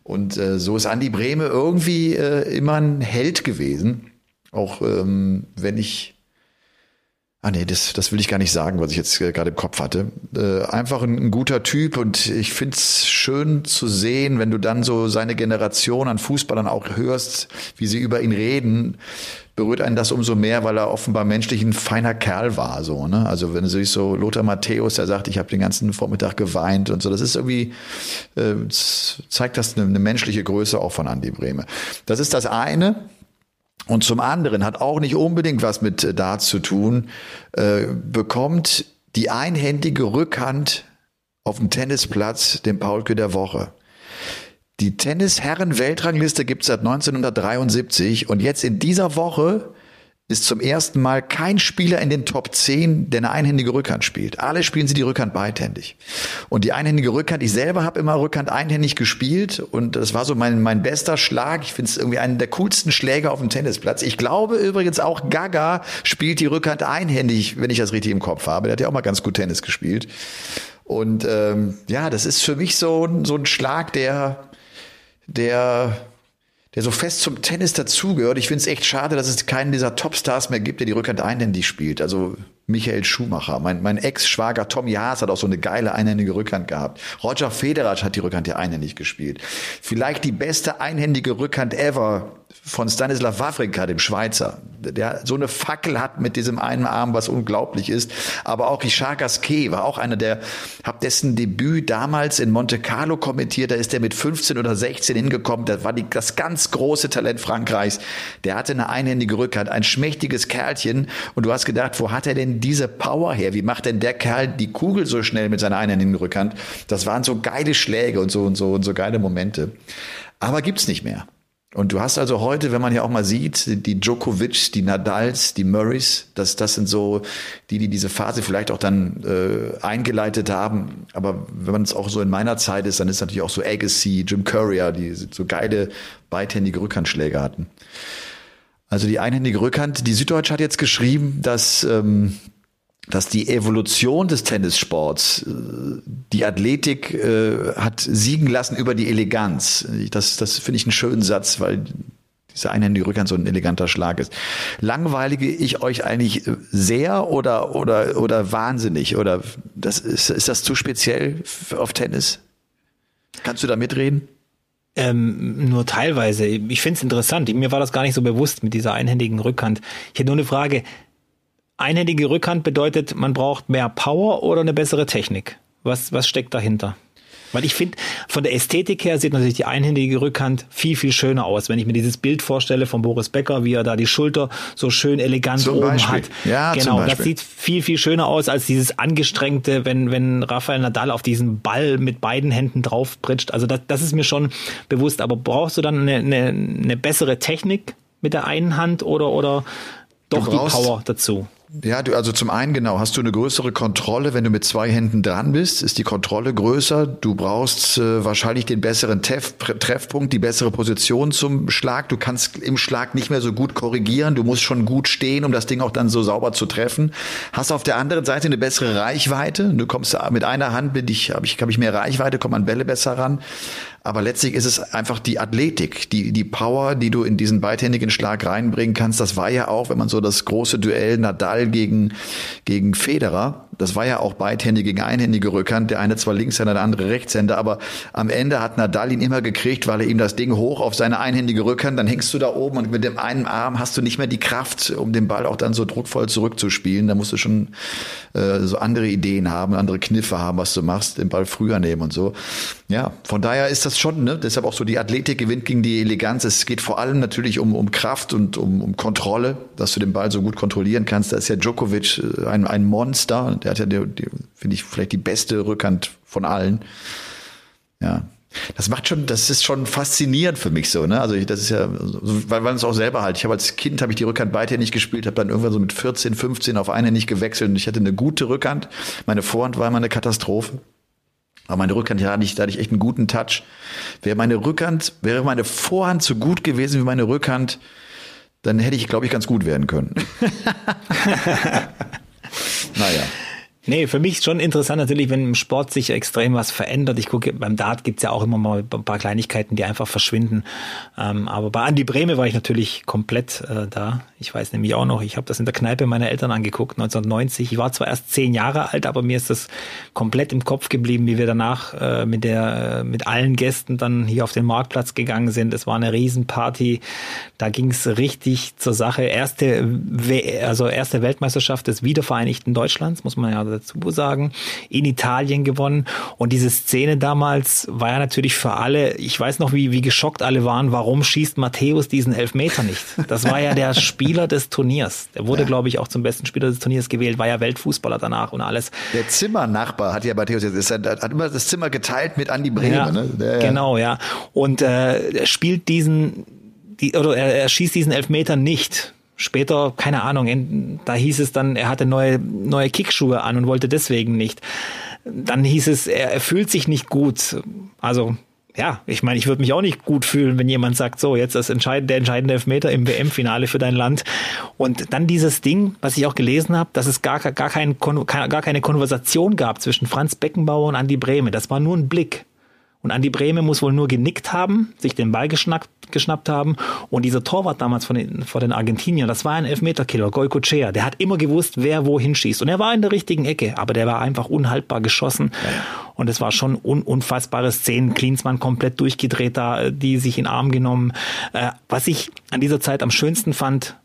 Und äh, so ist Andi Brehme irgendwie äh, immer ein Held gewesen. Auch ähm, wenn ich Ah nee, das, das will ich gar nicht sagen, was ich jetzt äh, gerade im Kopf hatte. Äh, einfach ein, ein, guter Typ und ich find's schön zu sehen, wenn du dann so seine Generation an Fußballern auch hörst, wie sie über ihn reden, berührt einen das umso mehr, weil er offenbar menschlich ein feiner Kerl war. So, ne? Also wenn du sich so Lothar Matthäus, der sagt, ich habe den ganzen Vormittag geweint und so, das ist irgendwie, äh, zeigt das eine, eine menschliche Größe auch von Andi Brehme. Das ist das eine. Und zum anderen hat auch nicht unbedingt was mit äh, Darts zu tun, äh, bekommt die einhändige Rückhand auf dem Tennisplatz den Paulke der Woche. Die Tennisherren-Weltrangliste gibt es seit 1973 und jetzt in dieser Woche ist zum ersten Mal kein Spieler in den Top 10, der eine einhändige Rückhand spielt. Alle spielen sie die Rückhand beidhändig. Und die einhändige Rückhand, ich selber habe immer Rückhand einhändig gespielt und das war so mein, mein bester Schlag. Ich finde es irgendwie einen der coolsten Schläge auf dem Tennisplatz. Ich glaube übrigens auch Gaga spielt die Rückhand einhändig, wenn ich das richtig im Kopf habe. Der hat ja auch mal ganz gut Tennis gespielt. Und ähm, ja, das ist für mich so, so ein Schlag, der, der der so fest zum Tennis dazugehört. Ich finde es echt schade, dass es keinen dieser Topstars mehr gibt, der die Rückhand einhändig spielt. Also Michael Schumacher, mein, mein Ex-Schwager Tommy Haas hat auch so eine geile einhändige Rückhand gehabt. Roger Federer hat die Rückhand ja einhändig gespielt. Vielleicht die beste einhändige Rückhand ever von Stanislav Wawrinka, dem Schweizer, der so eine Fackel hat mit diesem einen Arm, was unglaublich ist. Aber auch Richard Gasquet war auch einer, der, hab dessen Debüt damals in Monte Carlo kommentiert. Da ist er mit 15 oder 16 hingekommen. Das war die, das ganz große Talent Frankreichs. Der hatte eine einhändige Rückhand, ein schmächtiges Kerlchen. Und du hast gedacht, wo hat er denn diese Power her? Wie macht denn der Kerl die Kugel so schnell mit seiner einhändigen Rückhand? Das waren so geile Schläge und so und so und so geile Momente. Aber gibt's nicht mehr. Und du hast also heute, wenn man ja auch mal sieht, die Djokovic, die Nadals, die Murrays, das, das sind so die, die diese Phase vielleicht auch dann äh, eingeleitet haben. Aber wenn man es auch so in meiner Zeit ist, dann ist natürlich auch so Agassi, Jim Courier, die so geile beidhändige Rückhandschläge hatten. Also die einhändige Rückhand. Die Süddeutsche hat jetzt geschrieben, dass ähm, dass die Evolution des Tennissports, äh, die Athletik äh, hat siegen lassen über die Eleganz. Das, das finde ich einen schönen Satz, weil dieser einhändige Rückhand so ein eleganter Schlag ist. Langweilige ich euch eigentlich sehr oder oder oder wahnsinnig oder das ist, ist das zu speziell auf Tennis? Kannst du da mitreden? Ähm, nur teilweise. Ich finde es interessant. Mir war das gar nicht so bewusst mit dieser einhändigen Rückhand. Ich hätte nur eine Frage. Einhändige Rückhand bedeutet, man braucht mehr Power oder eine bessere Technik. Was, was steckt dahinter? Weil ich finde, von der Ästhetik her sieht natürlich die einhändige Rückhand viel, viel schöner aus. Wenn ich mir dieses Bild vorstelle von Boris Becker, wie er da die Schulter so schön elegant zum oben Beispiel. hat. Ja, genau, das sieht viel, viel schöner aus als dieses angestrengte, wenn, wenn Rafael Nadal auf diesen Ball mit beiden Händen drauf pritscht. Also das, das ist mir schon bewusst. Aber brauchst du dann eine, eine, eine bessere Technik mit der einen Hand oder, oder doch die Power dazu? Ja, du, also zum einen genau, hast du eine größere Kontrolle, wenn du mit zwei Händen dran bist, ist die Kontrolle größer. Du brauchst äh, wahrscheinlich den besseren Teff, Treffpunkt, die bessere Position zum Schlag. Du kannst im Schlag nicht mehr so gut korrigieren. Du musst schon gut stehen, um das Ding auch dann so sauber zu treffen. Hast auf der anderen Seite eine bessere Reichweite. Du kommst mit einer Hand bin ich, habe ich, hab ich mehr Reichweite, komm an Bälle besser ran. Aber letztlich ist es einfach die Athletik, die, die Power, die du in diesen beidhändigen Schlag reinbringen kannst. Das war ja auch, wenn man so das große Duell Nadal gegen, gegen Federer, das war ja auch beidhändige gegen einhändige Rückhand. Der eine zwar Linkshänder, der andere Rechtshänder, aber am Ende hat Nadal ihn immer gekriegt, weil er ihm das Ding hoch auf seine einhändige Rückhand, dann hängst du da oben und mit dem einen Arm hast du nicht mehr die Kraft, um den Ball auch dann so druckvoll zurückzuspielen. Da musst du schon äh, so andere Ideen haben, andere Kniffe haben, was du machst, den Ball früher nehmen und so. Ja, von daher ist das schon, ne? deshalb auch so die Athletik gewinnt gegen die Eleganz. Es geht vor allem natürlich um, um Kraft und um, um Kontrolle, dass du den Ball so gut kontrollieren kannst. Da ist ja Djokovic äh, ein, ein Monster der hat ja, finde ich, vielleicht die beste Rückhand von allen. Ja. Das macht schon, das ist schon faszinierend für mich so, ne? Also ich, das ist ja, weil man es auch selber halt. Ich habe als Kind habe ich die Rückhand beidhändig gespielt, habe dann irgendwann so mit 14, 15 auf eine nicht gewechselt und ich hatte eine gute Rückhand. Meine Vorhand war immer eine Katastrophe. Aber meine Rückhand ja, hatte ich, da hatte ich echt einen guten Touch. Wäre meine Rückhand, wäre meine Vorhand so gut gewesen wie meine Rückhand, dann hätte ich, glaube ich, ganz gut werden können. naja. Nee, für mich schon interessant natürlich, wenn im Sport sich extrem was verändert. Ich gucke, beim Dart gibt's ja auch immer mal ein paar Kleinigkeiten, die einfach verschwinden. Ähm, aber bei Andi Breme war ich natürlich komplett äh, da. Ich weiß nämlich auch noch, ich habe das in der Kneipe meiner Eltern angeguckt, 1990. Ich war zwar erst zehn Jahre alt, aber mir ist das komplett im Kopf geblieben, wie wir danach äh, mit der äh, mit allen Gästen dann hier auf den Marktplatz gegangen sind. Es war eine Riesenparty. Da ging's richtig zur Sache. Erste, also erste Weltmeisterschaft des wiedervereinigten Deutschlands, muss man ja dazu sagen, in Italien gewonnen. Und diese Szene damals war ja natürlich für alle, ich weiß noch, wie, wie geschockt alle waren, warum schießt Matthäus diesen Elfmeter nicht? Das war ja der Spieler des Turniers. Der wurde, ja. glaube ich, auch zum besten Spieler des Turniers gewählt, war ja Weltfußballer danach und alles. Der Zimmernachbar hat ja Matthäus jetzt, hat immer das Zimmer geteilt mit Andi Bremer. Ja, ne? Der, genau, ja. Und äh, er spielt diesen, die, oder er, er schießt diesen Elfmeter nicht Später, keine Ahnung, da hieß es dann, er hatte neue, neue Kickschuhe an und wollte deswegen nicht. Dann hieß es, er, er fühlt sich nicht gut. Also, ja, ich meine, ich würde mich auch nicht gut fühlen, wenn jemand sagt, so, jetzt das entscheidende, der entscheidende Elfmeter im WM-Finale für dein Land. Und dann dieses Ding, was ich auch gelesen habe, dass es gar, gar, kein, gar keine Konversation gab zwischen Franz Beckenbauer und Andi Brehme. Das war nur ein Blick. Und Andi Brehme muss wohl nur genickt haben, sich den Ball geschnappt, geschnappt haben. Und dieser Torwart damals von den, von den Argentiniern, das war ein Elfmeterkiller, Goicochea. Der hat immer gewusst, wer wohin schießt. Und er war in der richtigen Ecke, aber der war einfach unhaltbar geschossen. Und es war schon un unfassbare Szenen. Klinsmann komplett durchgedreht da, die sich in den Arm genommen. Äh, was ich an dieser Zeit am schönsten fand,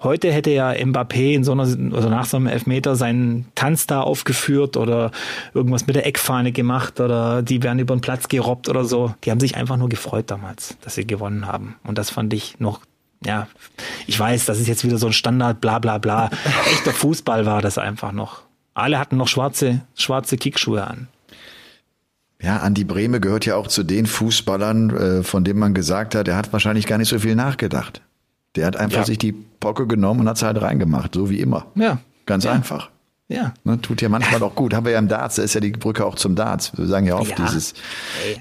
Heute hätte ja Mbappé in so einer, also nach so einem Elfmeter seinen Tanz da aufgeführt oder irgendwas mit der Eckfahne gemacht oder die werden über den Platz gerobbt oder so. Die haben sich einfach nur gefreut damals, dass sie gewonnen haben. Und das fand ich noch ja, ich weiß, das ist jetzt wieder so ein Standard, bla bla bla. Echter Fußball war das einfach noch. Alle hatten noch schwarze, schwarze Kickschuhe an. Ja, Andi Breme gehört ja auch zu den Fußballern, äh, von denen man gesagt hat, er hat wahrscheinlich gar nicht so viel nachgedacht. Der hat einfach ja. sich die Pocke genommen und hat es halt reingemacht, so wie immer. Ja. Ganz ja. einfach. Ja. Ne, tut ja manchmal auch gut. Haben wir ja im Darts, da ist ja die Brücke auch zum Darts. Wir sagen ja oft ja. dieses,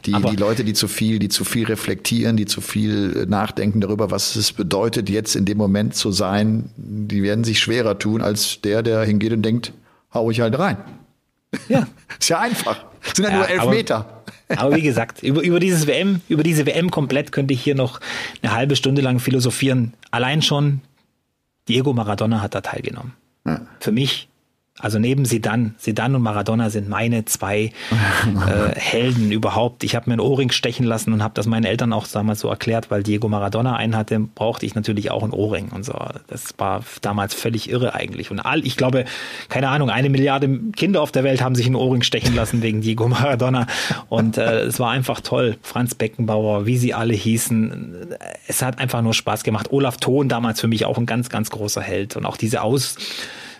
die, die Leute, die zu viel, die zu viel reflektieren, die zu viel nachdenken darüber, was es bedeutet, jetzt in dem Moment zu sein, die werden sich schwerer tun als der, der hingeht und denkt, hau ich halt rein. Ja. ist ja einfach. Das sind ja, nur elf aber, Meter. Aber wie gesagt, über, über dieses WM, über diese WM komplett könnte ich hier noch eine halbe Stunde lang philosophieren. Allein schon Diego Maradona hat da teilgenommen. Ja. Für mich also neben Sidan, Sidan und Maradona sind meine zwei äh, Helden überhaupt. Ich habe mir einen Ohrring stechen lassen und habe das meinen Eltern auch damals so erklärt, weil Diego Maradona einen hatte, brauchte ich natürlich auch einen Ohrring und so. Das war damals völlig irre eigentlich. Und all, ich glaube, keine Ahnung, eine Milliarde Kinder auf der Welt haben sich einen Ohrring stechen lassen wegen Diego Maradona. Und äh, es war einfach toll. Franz Beckenbauer, wie sie alle hießen. Es hat einfach nur Spaß gemacht. Olaf Thon damals für mich auch ein ganz, ganz großer Held. Und auch diese Aus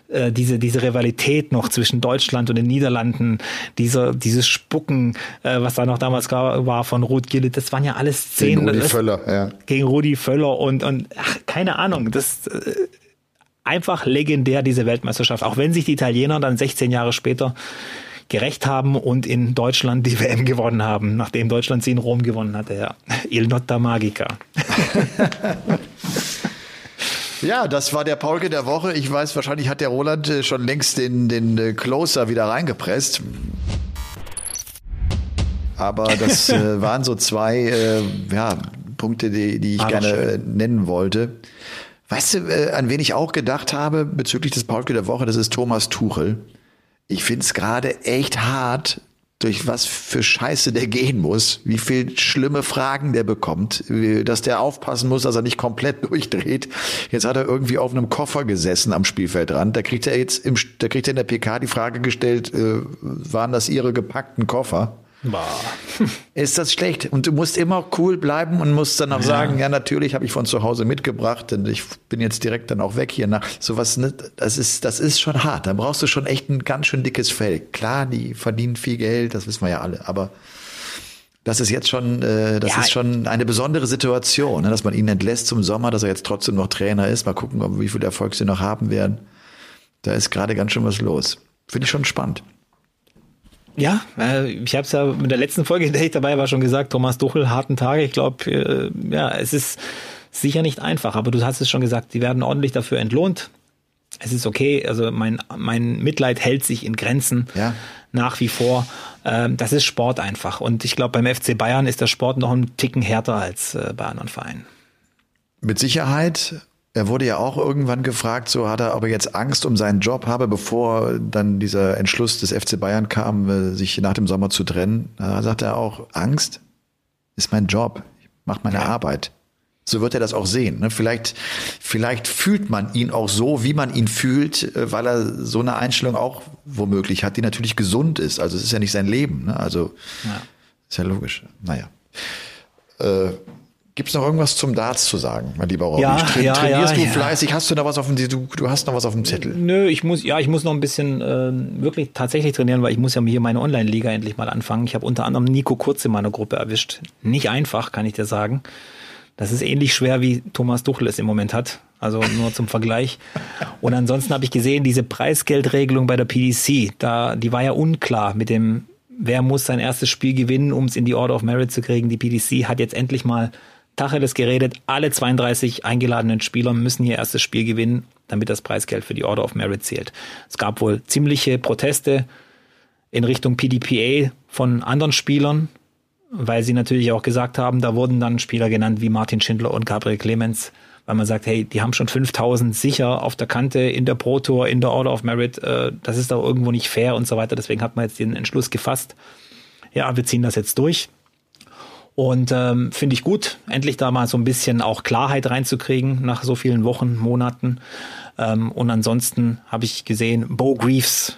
äh, diese, diese Rivalität noch zwischen Deutschland und den Niederlanden, dieser, dieses Spucken, äh, was da noch damals war von Ruth Gillet, das waren ja alles Szenen. Gegen Rudi Völler, ja. Gegen Rudi Völler und, und ach, keine Ahnung, das äh, einfach legendär, diese Weltmeisterschaft. Auch wenn sich die Italiener dann 16 Jahre später gerecht haben und in Deutschland die WM gewonnen haben, nachdem Deutschland sie in Rom gewonnen hatte. Ja. Il Notta Magica. Ja, das war der Paulke der Woche. Ich weiß, wahrscheinlich hat der Roland äh, schon längst den, den äh, Closer wieder reingepresst. Aber das äh, waren so zwei äh, ja, Punkte, die, die ich Ah, gerne schön. äh, nennen wollte. Weißt du, äh, an wen ich auch gedacht habe bezüglich des Paulke der Woche? Das ist Thomas Tuchel. Ich find's gerade echt hart, durch was für Scheiße der gehen muss, wie viel schlimme Fragen der bekommt, dass der aufpassen muss, dass er nicht komplett durchdreht. Jetzt hat er irgendwie auf einem Koffer gesessen am Spielfeldrand. Da kriegt er jetzt im, da kriegt er in der PK die Frage gestellt, äh, waren das ihre gepackten Koffer? Boah. Ist das schlecht? Und du musst immer cool bleiben und musst dann auch sagen, ja, natürlich habe ich von zu Hause mitgebracht und ich bin jetzt direkt dann auch weg hier nach. Sowas, ne, das ist, das ist schon hart. Da brauchst du schon echt ein ganz schön dickes Fell. Klar, die verdienen viel Geld, das wissen wir ja alle, aber das ist jetzt schon, äh, das Ja. ist schon eine besondere Situation, ne, dass man ihn entlässt zum Sommer, dass er jetzt trotzdem noch Trainer ist. Mal gucken, ob, wie viel Erfolg sie noch haben werden. Da ist gerade ganz schön was los. Finde ich schon spannend. Ja, äh, ich habe es ja mit der letzten Folge, in der ich dabei war, schon gesagt, Thomas Duchel, harten Tage. Ich glaube, äh, ja, es ist sicher nicht einfach, aber du hast es schon gesagt, die werden ordentlich dafür entlohnt. Es ist okay, also mein, mein Mitleid hält sich in Grenzen Ja. nach wie vor. Ähm, das ist Sport einfach. Und ich glaube, beim FC Bayern ist der Sport noch ein Ticken härter als äh, bei anderen Vereinen. Mit Sicherheit. Er wurde ja auch irgendwann gefragt, so hat er, ob er jetzt Angst um seinen Job habe, bevor dann dieser Entschluss des FC Bayern kam, äh, sich nach dem Sommer zu trennen. Da sagt er auch, Angst ist mein Job. Ich mache meine Arbeit. So wird er das auch sehen. Ne? Vielleicht, vielleicht fühlt man ihn auch so, wie man ihn fühlt, äh, weil er so eine Einstellung auch womöglich hat, die natürlich gesund ist. Also es ist ja nicht sein Leben. Ne? Also ist ja logisch. Naja. Äh, Gibt es noch irgendwas zum Darts zu sagen, mein lieber Robby? Ja, Tra ja, trainierst ja, du fleißig? Hast du da was auf dem, du, du hast noch was auf dem Zettel? Nö, ich muss, ja, ich muss noch ein bisschen äh, wirklich tatsächlich trainieren, weil ich muss ja hier meine Online-Liga endlich mal anfangen. Ich habe unter anderem Nico Kurz in meiner Gruppe erwischt. Nicht einfach, kann ich dir sagen. Das ist ähnlich schwer, wie Thomas Duchel es im Moment hat. Also nur zum Vergleich. Und ansonsten habe ich gesehen, diese Preisgeldregelung bei der PDC, da, die war ja unklar mit dem, wer muss sein erstes Spiel gewinnen, um es in die Order of Merit zu kriegen. Die PDC hat jetzt endlich mal Tacheles geredet. Alle 32 eingeladenen Spieler müssen ihr erstes Spiel gewinnen, damit das Preisgeld für die Order of Merit zählt. Es gab wohl ziemliche Proteste in Richtung PDPA von anderen Spielern, weil sie natürlich auch gesagt haben, da wurden dann Spieler genannt wie Martin Schindler und Gabriel Clemens, weil man sagt, hey, die haben schon 5000 sicher auf der Kante in der Pro Tour, in der Order of Merit, äh, das ist doch irgendwo nicht fair und so weiter. Deswegen hat man jetzt den Entschluss gefasst, ja, wir ziehen das jetzt durch. Und ähm, finde ich gut, endlich da mal so ein bisschen auch Klarheit reinzukriegen nach so vielen Wochen, Monaten. Ähm, und ansonsten habe ich gesehen, Bo Greaves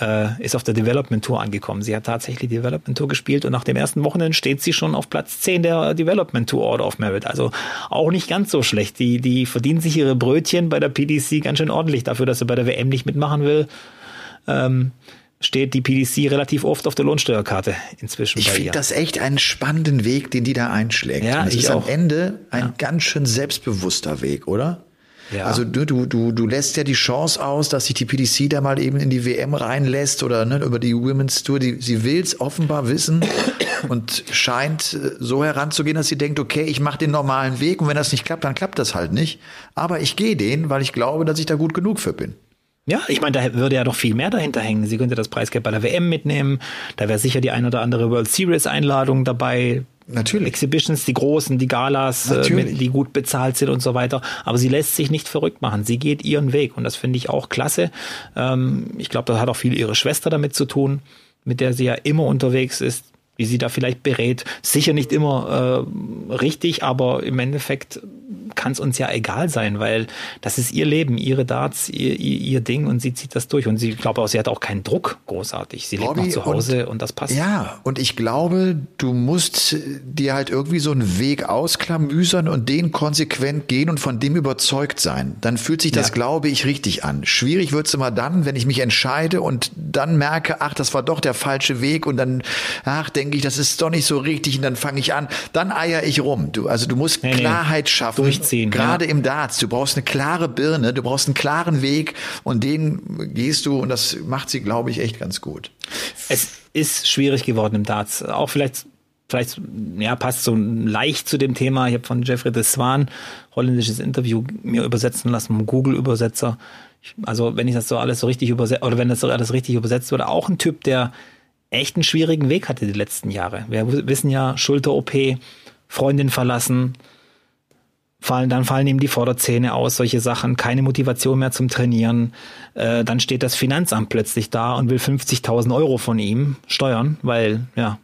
äh, ist auf der Development Tour angekommen. Sie hat tatsächlich die Development Tour gespielt und nach dem ersten Wochenende steht sie schon auf Platz 10 der Development Tour Order of Merit. Also auch nicht ganz so schlecht. Die, die verdienen sich ihre Brötchen bei der PDC ganz schön ordentlich dafür, dass sie bei der WM nicht mitmachen will. Ähm, steht die PDC relativ oft auf der Lohnsteuerkarte inzwischen Ich finde das echt einen spannenden Weg, den die da einschlägt. Ja, Und es ist am auch. Ende ein ganz schön selbstbewusster Weg, oder? Ja. Also du, du, du, du lässt ja die Chance aus, dass sich die PDC da mal eben in die WM reinlässt oder ne, über die Women's Tour. Die, sie will's offenbar wissen und scheint äh, so heranzugehen, dass sie denkt, okay, ich mache den normalen Weg und wenn das nicht klappt, dann klappt das halt nicht. Aber ich gehe den, weil ich glaube, dass ich da gut genug für bin. Ja, ich meine, da würde ja doch viel mehr dahinter hängen. Sie könnte das Preisgeld bei der WM mitnehmen. Da wäre sicher die ein oder andere World Series Einladung dabei. Natürlich. Exhibitions, die großen, die Galas, äh, Natürlich. die gut bezahlt sind und so weiter. Aber sie lässt sich nicht verrückt machen. Sie geht ihren Weg und das finde ich auch klasse. Ähm, ich glaube, das hat auch viel ihre Schwester damit zu tun, mit der sie ja immer unterwegs ist, wie sie da vielleicht berät. Sicher nicht immer äh, richtig, aber im Endeffekt kann es uns ja egal sein, weil das ist ihr Leben, ihre Darts, ihr, ihr, ihr Ding und sie zieht das durch. Und sie, ich glaube auch, sie hat auch keinen Druck großartig. Sie lebt Robby, noch zu Hause und, das passt. Ja, und ich glaube, du musst dir halt irgendwie so einen Weg ausklamüsern und den konsequent gehen und von dem überzeugt sein. Dann fühlt sich das, Ja. glaube ich, richtig an. Schwierig wird's immer dann, wenn ich mich entscheide und dann merke, ach, das war doch der falsche Weg und dann, ach, denke denke ich, das ist doch nicht so richtig und dann fange ich an, dann eier ich rum. Du, also du musst Nee, nee. Klarheit schaffen. Durchziehen, Gerade ja. im Darts. Du brauchst eine klare Birne, du brauchst einen klaren Weg und den gehst du und das macht sie, glaube ich, echt ganz gut. Es ist schwierig geworden im Darts. Auch vielleicht, vielleicht, ja, passt so leicht zu dem Thema. Ich habe von Jeffrey de Swan holländisches Interview mir übersetzen lassen, vom Google-Übersetzer. Also, wenn ich das so alles so richtig übersetze, oder wenn das so alles richtig übersetzt wurde, auch ein Typ, der echt einen schwierigen Weg hatte die letzten Jahre. Wir wissen ja, Schulter-OP, Freundin verlassen, fallen, dann fallen ihm die Vorderzähne aus, solche Sachen, keine Motivation mehr zum Trainieren. Äh, dann steht das Finanzamt plötzlich da und will 50.000 Euro von ihm steuern, weil, ja,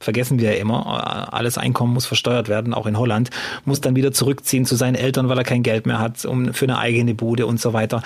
vergessen wir ja immer, äh, alles Einkommen muss versteuert werden, auch in Holland, muss dann wieder zurückziehen zu seinen Eltern, weil er kein Geld mehr hat, um für eine eigene Bude und so weiter.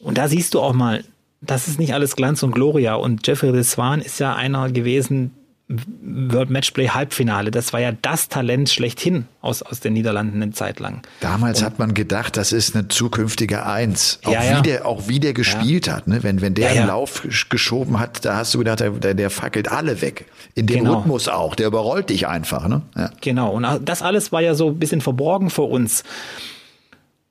Und da siehst du auch mal, das ist nicht alles Glanz und Gloria. Und Jeffrey de Swan ist ja einer gewesen, World Matchplay Halbfinale. Das war ja das Talent schlechthin aus, aus den Niederlanden eine Zeit lang. Damals hat man gedacht, das ist eine zukünftige Eins. Auch, Ja, ja. Wie, der, auch wie der gespielt hat. Ne? Wenn, wenn der Ja, ja. einen Lauf gesch- geschoben hat, da hast du gedacht, der, der, der fackelt alle weg. In dem Genau. Rhythmus auch. Der überrollt dich einfach. Ne? Ja. Genau. Und das alles war ja so ein bisschen verborgen vor uns.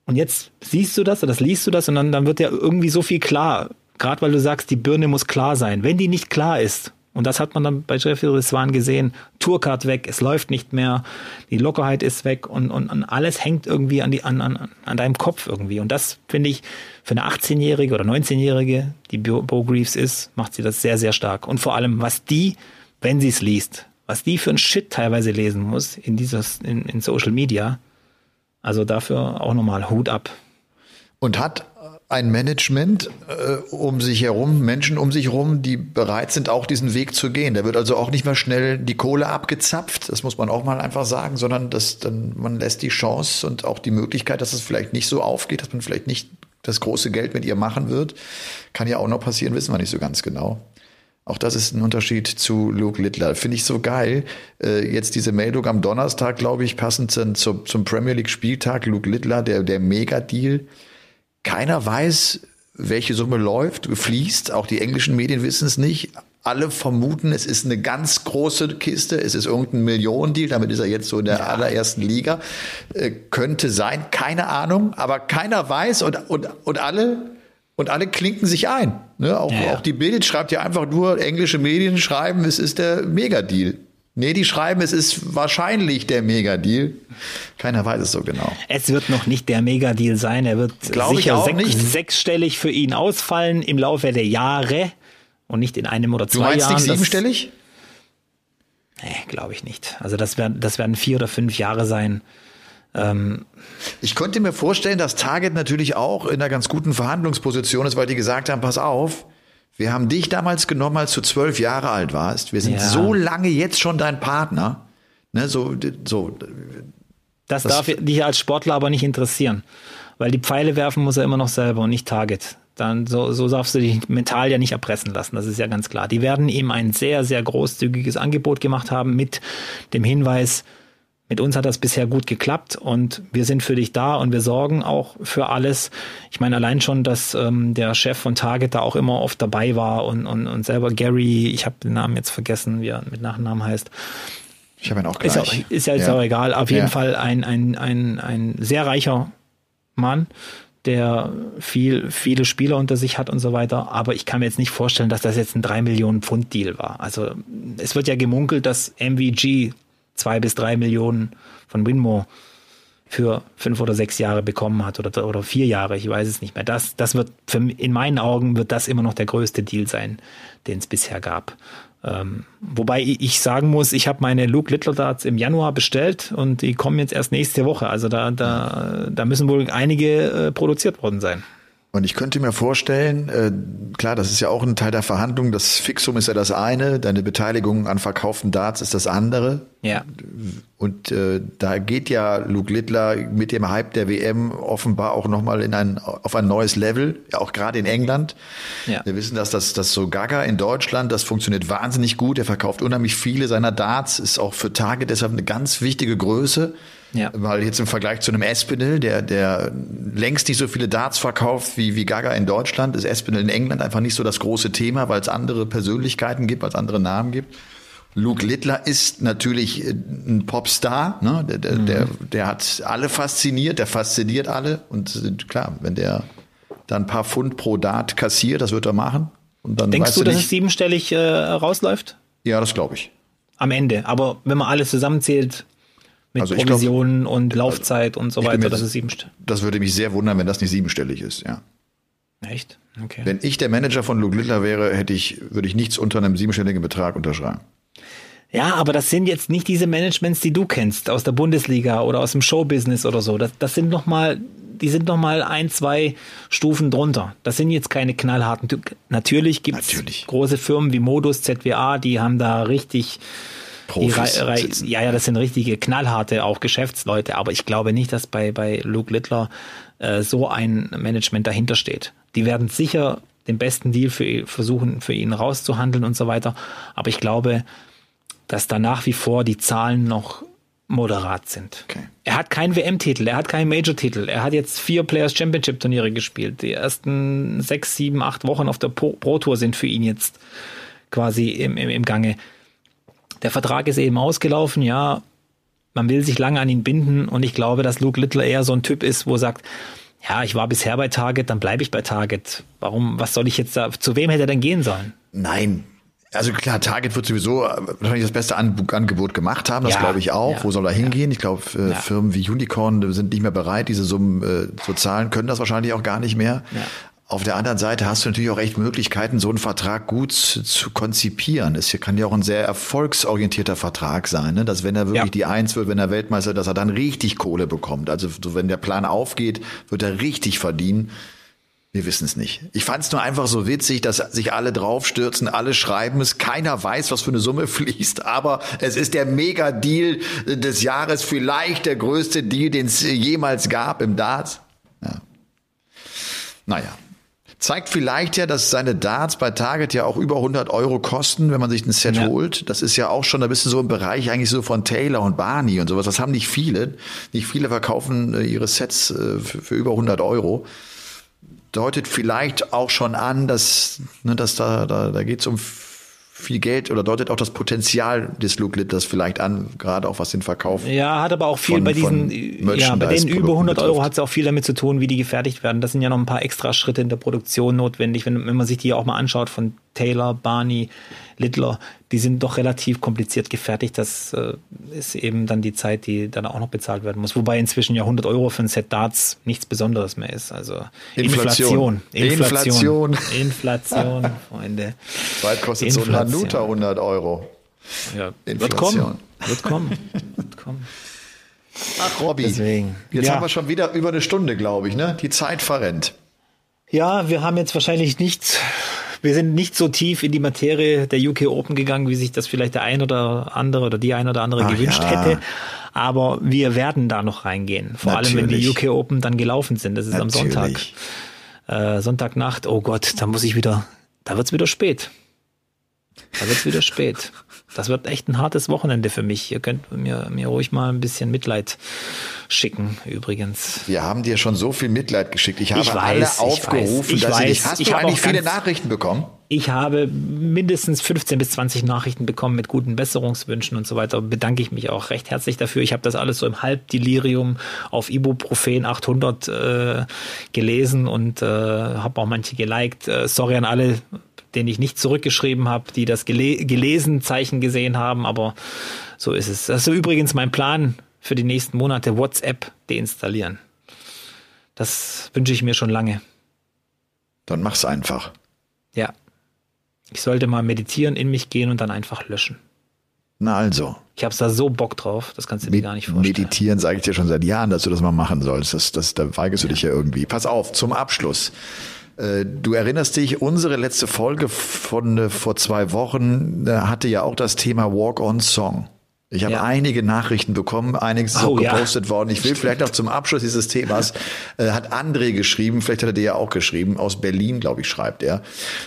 Und jetzt siehst du das oder das liest du das und dann, dann wird ja irgendwie so viel klar. Gerade weil du sagst, die Birne muss klar sein. Wenn die nicht klar ist, und das hat man dann bei Jeffrey Swan gesehen, Tourcard weg, es läuft nicht mehr, die Lockerheit ist weg und, und, und alles hängt irgendwie an, die, an, an, an deinem Kopf irgendwie. Und das finde ich für eine 18-Jährige oder 19-Jährige, die Bo Greaves ist, macht sie das sehr, sehr stark. Und vor allem, was die, wenn sie es liest, was die für ein Shit teilweise lesen muss in dieses, in, in Social Media, also dafür auch nochmal Hut ab. Und hat ein Management äh, um sich herum, Menschen um sich herum, die bereit sind, auch diesen Weg zu gehen. Da wird also auch nicht mehr schnell die Kohle abgezapft, das muss man auch mal einfach sagen, sondern dass dann man lässt die Chance und auch die Möglichkeit, dass es vielleicht nicht so aufgeht, dass man vielleicht nicht das große Geld mit ihr machen wird. Kann ja auch noch passieren, wissen wir nicht so ganz genau. Auch das ist ein Unterschied zu Luke Littler. Finde ich so geil. Äh, jetzt diese Meldung am Donnerstag, glaube ich, passend zum, zum Premier League Spieltag. Luke Littler, der, der Mega-Deal. Keiner weiß, welche Summe läuft, fließt. Auch die englischen Medien wissen es nicht. Alle vermuten, es ist eine ganz große Kiste. Es ist irgendein Millionendeal. Damit ist er jetzt so in der allerersten Liga. Äh, könnte sein. Keine Ahnung. Aber keiner weiß und, und, und alle, und alle klinken sich ein. Ne? Auch, Ja, ja. auch die Bild schreibt ja einfach nur, englische Medien schreiben, es ist der Megadeal. Nee, die schreiben, es ist wahrscheinlich der Megadeal. Keiner weiß es so genau. Es wird noch nicht der Megadeal sein. Er wird Glaube ich sicher sech- nicht. sechsstellig für ihn ausfallen im Laufe der Jahre und nicht in einem oder zwei Du meinst Jahren. nicht siebenstellig? Nee, glaube ich nicht. Also das werden, das werden vier oder fünf Jahre sein. Ähm, Ich könnte mir vorstellen, dass Target natürlich auch in einer ganz guten Verhandlungsposition ist, weil die gesagt haben, pass auf, wir haben dich damals genommen, als du zwölf Jahre alt warst. Wir sind Ja. so lange jetzt schon dein Partner. Ne, so, so, das, Das- darf dich als Sportler aber nicht interessieren. Weil die Pfeile werfen muss er immer noch selber und nicht Target. Dann so, so darfst du dich mental ja nicht erpressen lassen, das ist ja ganz klar. Die werden ihm ein sehr, sehr großzügiges Angebot gemacht haben mit dem Hinweis, mit uns hat das bisher gut geklappt und wir sind für dich da und wir sorgen auch für alles. Ich meine allein schon, dass ähm, der Chef von Target da auch immer oft dabei war und, und, und selber Gary, ich habe den Namen jetzt vergessen, wie er mit Nachnamen heißt, ich habe ihn auch ist, gleich. auch, ist ja jetzt auch egal. Auf jeden Ja. Fall ein, ein, ein, ein sehr reicher Mann, der viel, viele Spieler unter sich hat und so weiter. Aber ich kann mir jetzt nicht vorstellen, dass das jetzt ein 3 Millionen Pfund Deal war. Also es wird ja gemunkelt, dass MVG zwei bis drei Millionen von Winmo für fünf oder sechs Jahre bekommen hat oder, oder vier Jahre, ich weiß es nicht mehr. Das, das wird für, in meinen Augen wird das immer noch der größte Deal sein, den es bisher gab. Ähm, wobei ich sagen muss, ich habe meine Luke Littler Darts im Januar bestellt und die kommen jetzt erst nächste Woche. Also da, da, da müssen wohl einige äh, produziert worden sein. Und ich könnte mir vorstellen, äh, klar, das ist ja auch ein Teil der Verhandlung. Das Fixum ist ja das eine, deine Beteiligung an verkauften Darts ist das andere. Ja. Und äh, da geht ja Luke Littler mit dem Hype der WM offenbar auch nochmal in ein, auf ein neues Level, ja auch gerade in England. Ja. Wir wissen, dass das, das so Gaga in Deutschland, das funktioniert wahnsinnig gut. Er verkauft unheimlich viele seiner Darts, ist auch für Target deshalb eine ganz wichtige Größe. Ja. Weil jetzt im Vergleich zu einem Espinel, der, der längst nicht so viele Darts verkauft wie, wie Gaga in Deutschland, ist Espinel in England einfach nicht so das große Thema, weil es andere Persönlichkeiten gibt, weil es andere Namen gibt. Luke Littler ist natürlich äh, ein Popstar, ne? der, der, Mhm. der, der hat alle fasziniert, der fasziniert alle. Und äh, klar, wenn der dann ein paar Pfund pro Dart kassiert, das wird er machen. Und dann Denkst weißt du, dass nicht, es siebenstellig äh, rausläuft? Ja, das glaube ich. Am Ende. Aber wenn man alles zusammenzählt, mit Also Provisionen und Laufzeit und so weiter, das ist siebenstellig. Das würde mich sehr wundern, wenn das nicht siebenstellig ist, ja. Echt? Okay. Wenn ich der Manager von Luke Littler wäre, hätte ich, würde ich nichts unter einem siebenstelligen Betrag unterschreiben. Ja, aber das sind jetzt nicht diese Managements, die du kennst aus der Bundesliga oder aus dem Showbusiness oder so. Das, das sind noch mal, die sind noch mal ein, zwei Stufen drunter. Das sind jetzt keine knallharten. Natürlich gibt's Natürlich. große Firmen wie Modus, ZWA, die haben da richtig Profis sitzen. ja, ja, das sind richtige knallharte auch Geschäftsleute. Aber ich glaube nicht, dass bei bei Luke Littler äh, so ein Management dahinter steht. Die werden sicher den besten Deal für versuchen für ihn rauszuhandeln und so weiter. Aber ich glaube, dass da nach wie vor die Zahlen noch moderat sind. Okay. Er hat keinen WM-Titel, er hat keinen Major-Titel. Er hat jetzt vier Players Championship-Turniere gespielt. Die ersten sechs, sieben, acht Wochen auf der Pro Pro Tour sind für ihn jetzt quasi im, im, im Gange. Der Vertrag ist eben ausgelaufen, ja. Man will sich lange an ihn binden und ich glaube, dass Luke Littler eher so ein Typ ist, wo er sagt, ja, ich war bisher bei Target, dann bleibe ich bei Target. Warum, was soll ich jetzt da, zu wem hätte er denn gehen sollen? Nein. Also klar, Target wird sowieso wahrscheinlich das beste An Angebot gemacht haben, das Ja, glaube ich auch. ja, Wo soll er hingehen? Ich glaube, äh, Ja. Firmen wie Unicorn sind nicht mehr bereit, diese Summen äh, zu zahlen, können das wahrscheinlich auch gar nicht mehr. Auf der anderen Seite hast du natürlich auch echt Möglichkeiten, so einen Vertrag gut zu, zu konzipieren. Es kann ja auch ein sehr erfolgsorientierter Vertrag sein, ne? dass wenn er wirklich Ja. die Eins wird, wenn er Weltmeister, dass er dann richtig Kohle bekommt. Also so, wenn der Plan aufgeht, wird er richtig verdienen. Wir wissen es nicht. Ich fand es nur einfach so witzig, dass sich alle draufstürzen, alle schreiben es, keiner weiß, was für eine Summe fließt, aber es ist der Mega-Deal des Jahres, vielleicht der größte Deal, den es jemals gab im Darts. Ja. Naja. Zeigt vielleicht ja, dass seine Darts bei Target ja auch über 100 Euro kosten, wenn man sich ein Set Ja. holt. Das ist ja auch schon, da bist du so im Bereich eigentlich so von Taylor und Barney und sowas. Das haben nicht viele. Nicht viele verkaufen äh, ihre Sets äh, für, für über 100 Euro deutet vielleicht auch schon an, dass, ne, dass da, da, da geht es um viel Geld oder deutet auch das Potenzial des Luke Litters vielleicht an, gerade auch was den Verkauf. Ja, hat aber auch viel Von- bei diesen, ja, bei denen über Merchandise-Produkten 100 Euro hat es auch viel damit zu tun, wie die gefertigt werden. Das sind ja noch ein paar extra Schritte in der Produktion notwendig. Wenn, wenn man sich die auch mal anschaut von Taylor, Barney, Littler, die sind doch relativ kompliziert gefertigt. Das äh, ist eben dann die Zeit, die dann auch noch bezahlt werden muss. Wobei inzwischen ja 100 Euro für ein Set Darts nichts Besonderes mehr ist. Also Inflation. Inflation. Inflation, Inflation Freunde. Bald kostet so ein Inflation. Hanuta 100 Euro. Ja, wird Inflation. kommen. Wird kommen. Wird kommen. Ach, Robby. Deswegen. Jetzt Ja. haben wir schon wieder über eine Stunde, glaube ich, ne? Die Zeit verrennt. Ja, wir haben jetzt wahrscheinlich nicht, wir sind nicht so tief in die Materie der UK Open gegangen, wie sich das vielleicht der ein oder andere oder die ein oder andere Ach gewünscht ja. hätte. Aber wir werden da noch reingehen. Vor allem, wenn die Natürlich. UK Open dann gelaufen sind. Das ist am Sonntag. Natürlich. Äh, Sonntagnacht. Oh Gott, da muss ich wieder, da wird's wieder spät. Da wird's wieder spät. Das wird echt ein hartes Wochenende für mich. Ihr könnt mir, mir ruhig mal ein bisschen Mitleid schicken, übrigens. Wir haben dir schon so viel Mitleid geschickt. Ich habe Ich weiß, alle ich aufgerufen, weiß, ich dass weiß. dich. Hast Ich du habe eigentlich viele Nachrichten bekommen? Ich habe mindestens 15 bis 20 Nachrichten bekommen mit guten Besserungswünschen und so weiter. Bedanke ich mich auch recht herzlich dafür. Ich habe das alles so im Halbdelirium auf Ibuprofen 800 äh, gelesen und äh, habe auch manche geliked. Äh, sorry an alle, denen ich nicht zurückgeschrieben habe, die das gele gelesen Zeichen gesehen haben, aber so ist es. Das ist übrigens mein Plan für die nächsten Monate, WhatsApp deinstallieren. Das wünsche ich mir schon lange. Dann mach's einfach. Ja. Ich sollte mal meditieren, in mich gehen und dann einfach löschen. Na also. Ich habe da so Bock drauf, das kannst du dir gar nicht vorstellen. Meditieren sage ich dir schon seit Jahren, dass du das mal machen sollst. Das, das, da weigerst du dich ja irgendwie. Pass auf, zum Abschluss. Äh, Du erinnerst dich, unsere letzte Folge von äh, vor zwei Wochen äh, hatte ja auch das Thema Walk-on Song. Ich habe Ja. einige Nachrichten bekommen, einiges ist Oh, auch ja. gepostet worden. Ich will vielleicht noch zum Abschluss dieses Themas, äh, hat André geschrieben, vielleicht hat er dir ja auch geschrieben, aus Berlin, glaube ich, schreibt er.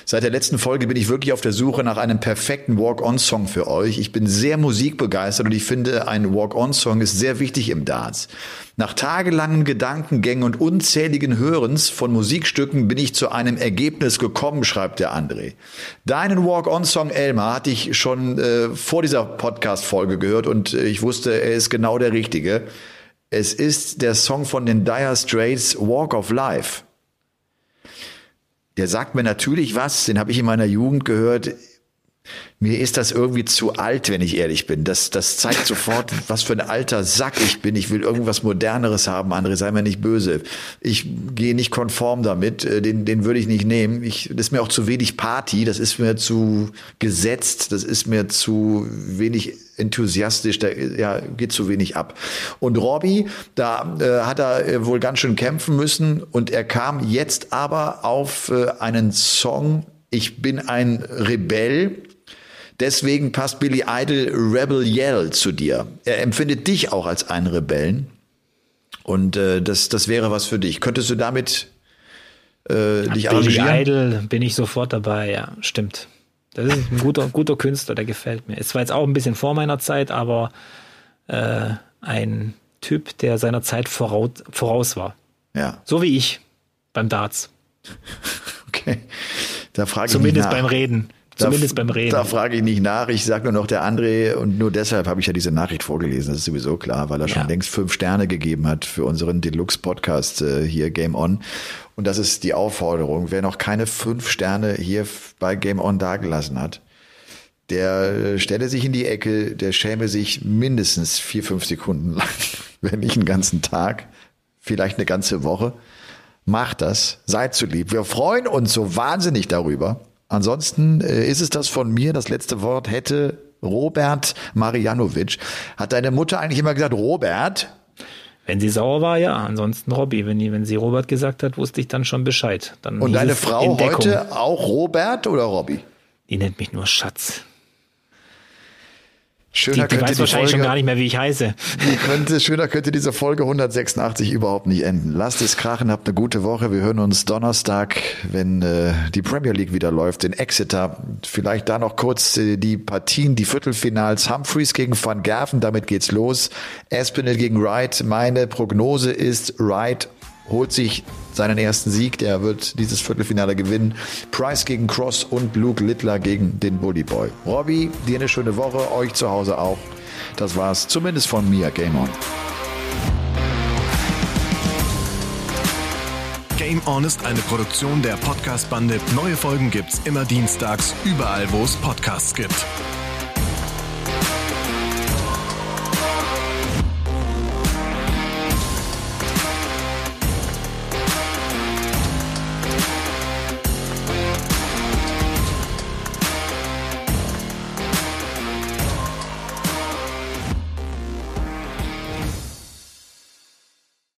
Seit der letzten Folge bin ich wirklich auf der Suche nach einem perfekten Walk-on-Song für euch. Ich bin sehr musikbegeistert und ich finde, ein Walk-on-Song ist sehr wichtig im Darts. Nach tagelangen Gedankengängen und unzähligen Hörens von Musikstücken bin ich zu einem Ergebnis gekommen, schreibt der André. Deinen Walk-on-Song Elmar hatte ich schon äh, vor dieser Podcast-Folge gehört und äh, ich wusste, er ist genau der richtige. Es ist der Song von den Dire Straits Walk of Life. Der sagt mir natürlich was, den habe ich in meiner Jugend gehört. Mir ist das irgendwie zu alt, wenn ich ehrlich bin. Das, das zeigt sofort, was für ein alter Sack ich bin. Ich will irgendwas Moderneres haben, André, sei mir nicht böse. Ich gehe nicht konform damit, Äh, den, den würde ich nicht nehmen. Ich, das ist mir auch zu wenig Party, das ist mir zu gesetzt, das ist mir zu wenig enthusiastisch, da ja, geht zu wenig ab. Und Robbie, da äh, hat er äh, wohl ganz schön kämpfen müssen und er kam jetzt aber auf äh, einen Song, ich bin ein Rebell, Deswegen passt Billy Idol Rebel Yell zu dir. Er empfindet dich auch als einen Rebellen. Und äh, das, das wäre was für dich. Könntest du damit äh, dich Billy arrangieren? Idol bin ich sofort dabei, ja, stimmt. Das ist ein guter, guter Künstler, der gefällt mir. Es war jetzt auch ein bisschen vor meiner Zeit, aber äh, ein Typ, der seiner Zeit voraus, voraus war. Ja, So wie ich beim Darts. okay. Da frage ich Zumindest nicht nach. beim Reden. Zumindest da, beim Reden. Da frage ich nicht nach. Ich sage nur noch der André und nur deshalb habe ich ja diese Nachricht vorgelesen. Das ist sowieso klar, weil er schon Ja. längst fünf Sterne gegeben hat für unseren Deluxe-Podcast äh, hier Game On. Und das ist die Aufforderung. Wer noch keine fünf Sterne hier bei Game On dagelassen hat, der äh, stelle sich in die Ecke, der schäme sich mindestens vier, fünf Sekunden lang, wenn nicht einen ganzen Tag, vielleicht eine ganze Woche. Macht das, seid so lieb. Wir freuen uns so wahnsinnig darüber. Ansonsten äh, ist es das von mir. Das letzte Wort hätte Robert Marianovic. Hat deine Mutter eigentlich immer gesagt, Robert? Wenn sie sauer war, ja. Ansonsten Robby. Wenn, wenn sie Robert gesagt hat, wusste ich dann schon Bescheid. Dann Und deine Frau heute auch Robert oder Robby? Die nennt mich nur Schatz. Die, Schöner die könnte weiß die wahrscheinlich Folge, schon gar nicht mehr, wie ich heiße. die könnte, schöner könnte diese Folge 186 überhaupt nicht enden. Lasst es krachen, habt eine gute Woche. Wir hören uns Donnerstag, wenn äh, die Premier League wieder läuft, in Exeter. Vielleicht da noch kurz äh, die Partien, die Viertelfinals. Humphreys gegen Van Gerven, damit geht's los. Aspinall gegen Wright. Meine Prognose ist, Wright holt sich seinen ersten Sieg. Der wird dieses Viertelfinale gewinnen. Price gegen Cross und Luke Littler gegen den Bully Boy. Robbie, dir eine schöne Woche, euch zu Hause auch. Das war's zumindest von mir. Game on. Game On ist eine Produktion der Podcast-Bande. Neue Folgen gibt's immer dienstags, überall, wo es Podcasts gibt.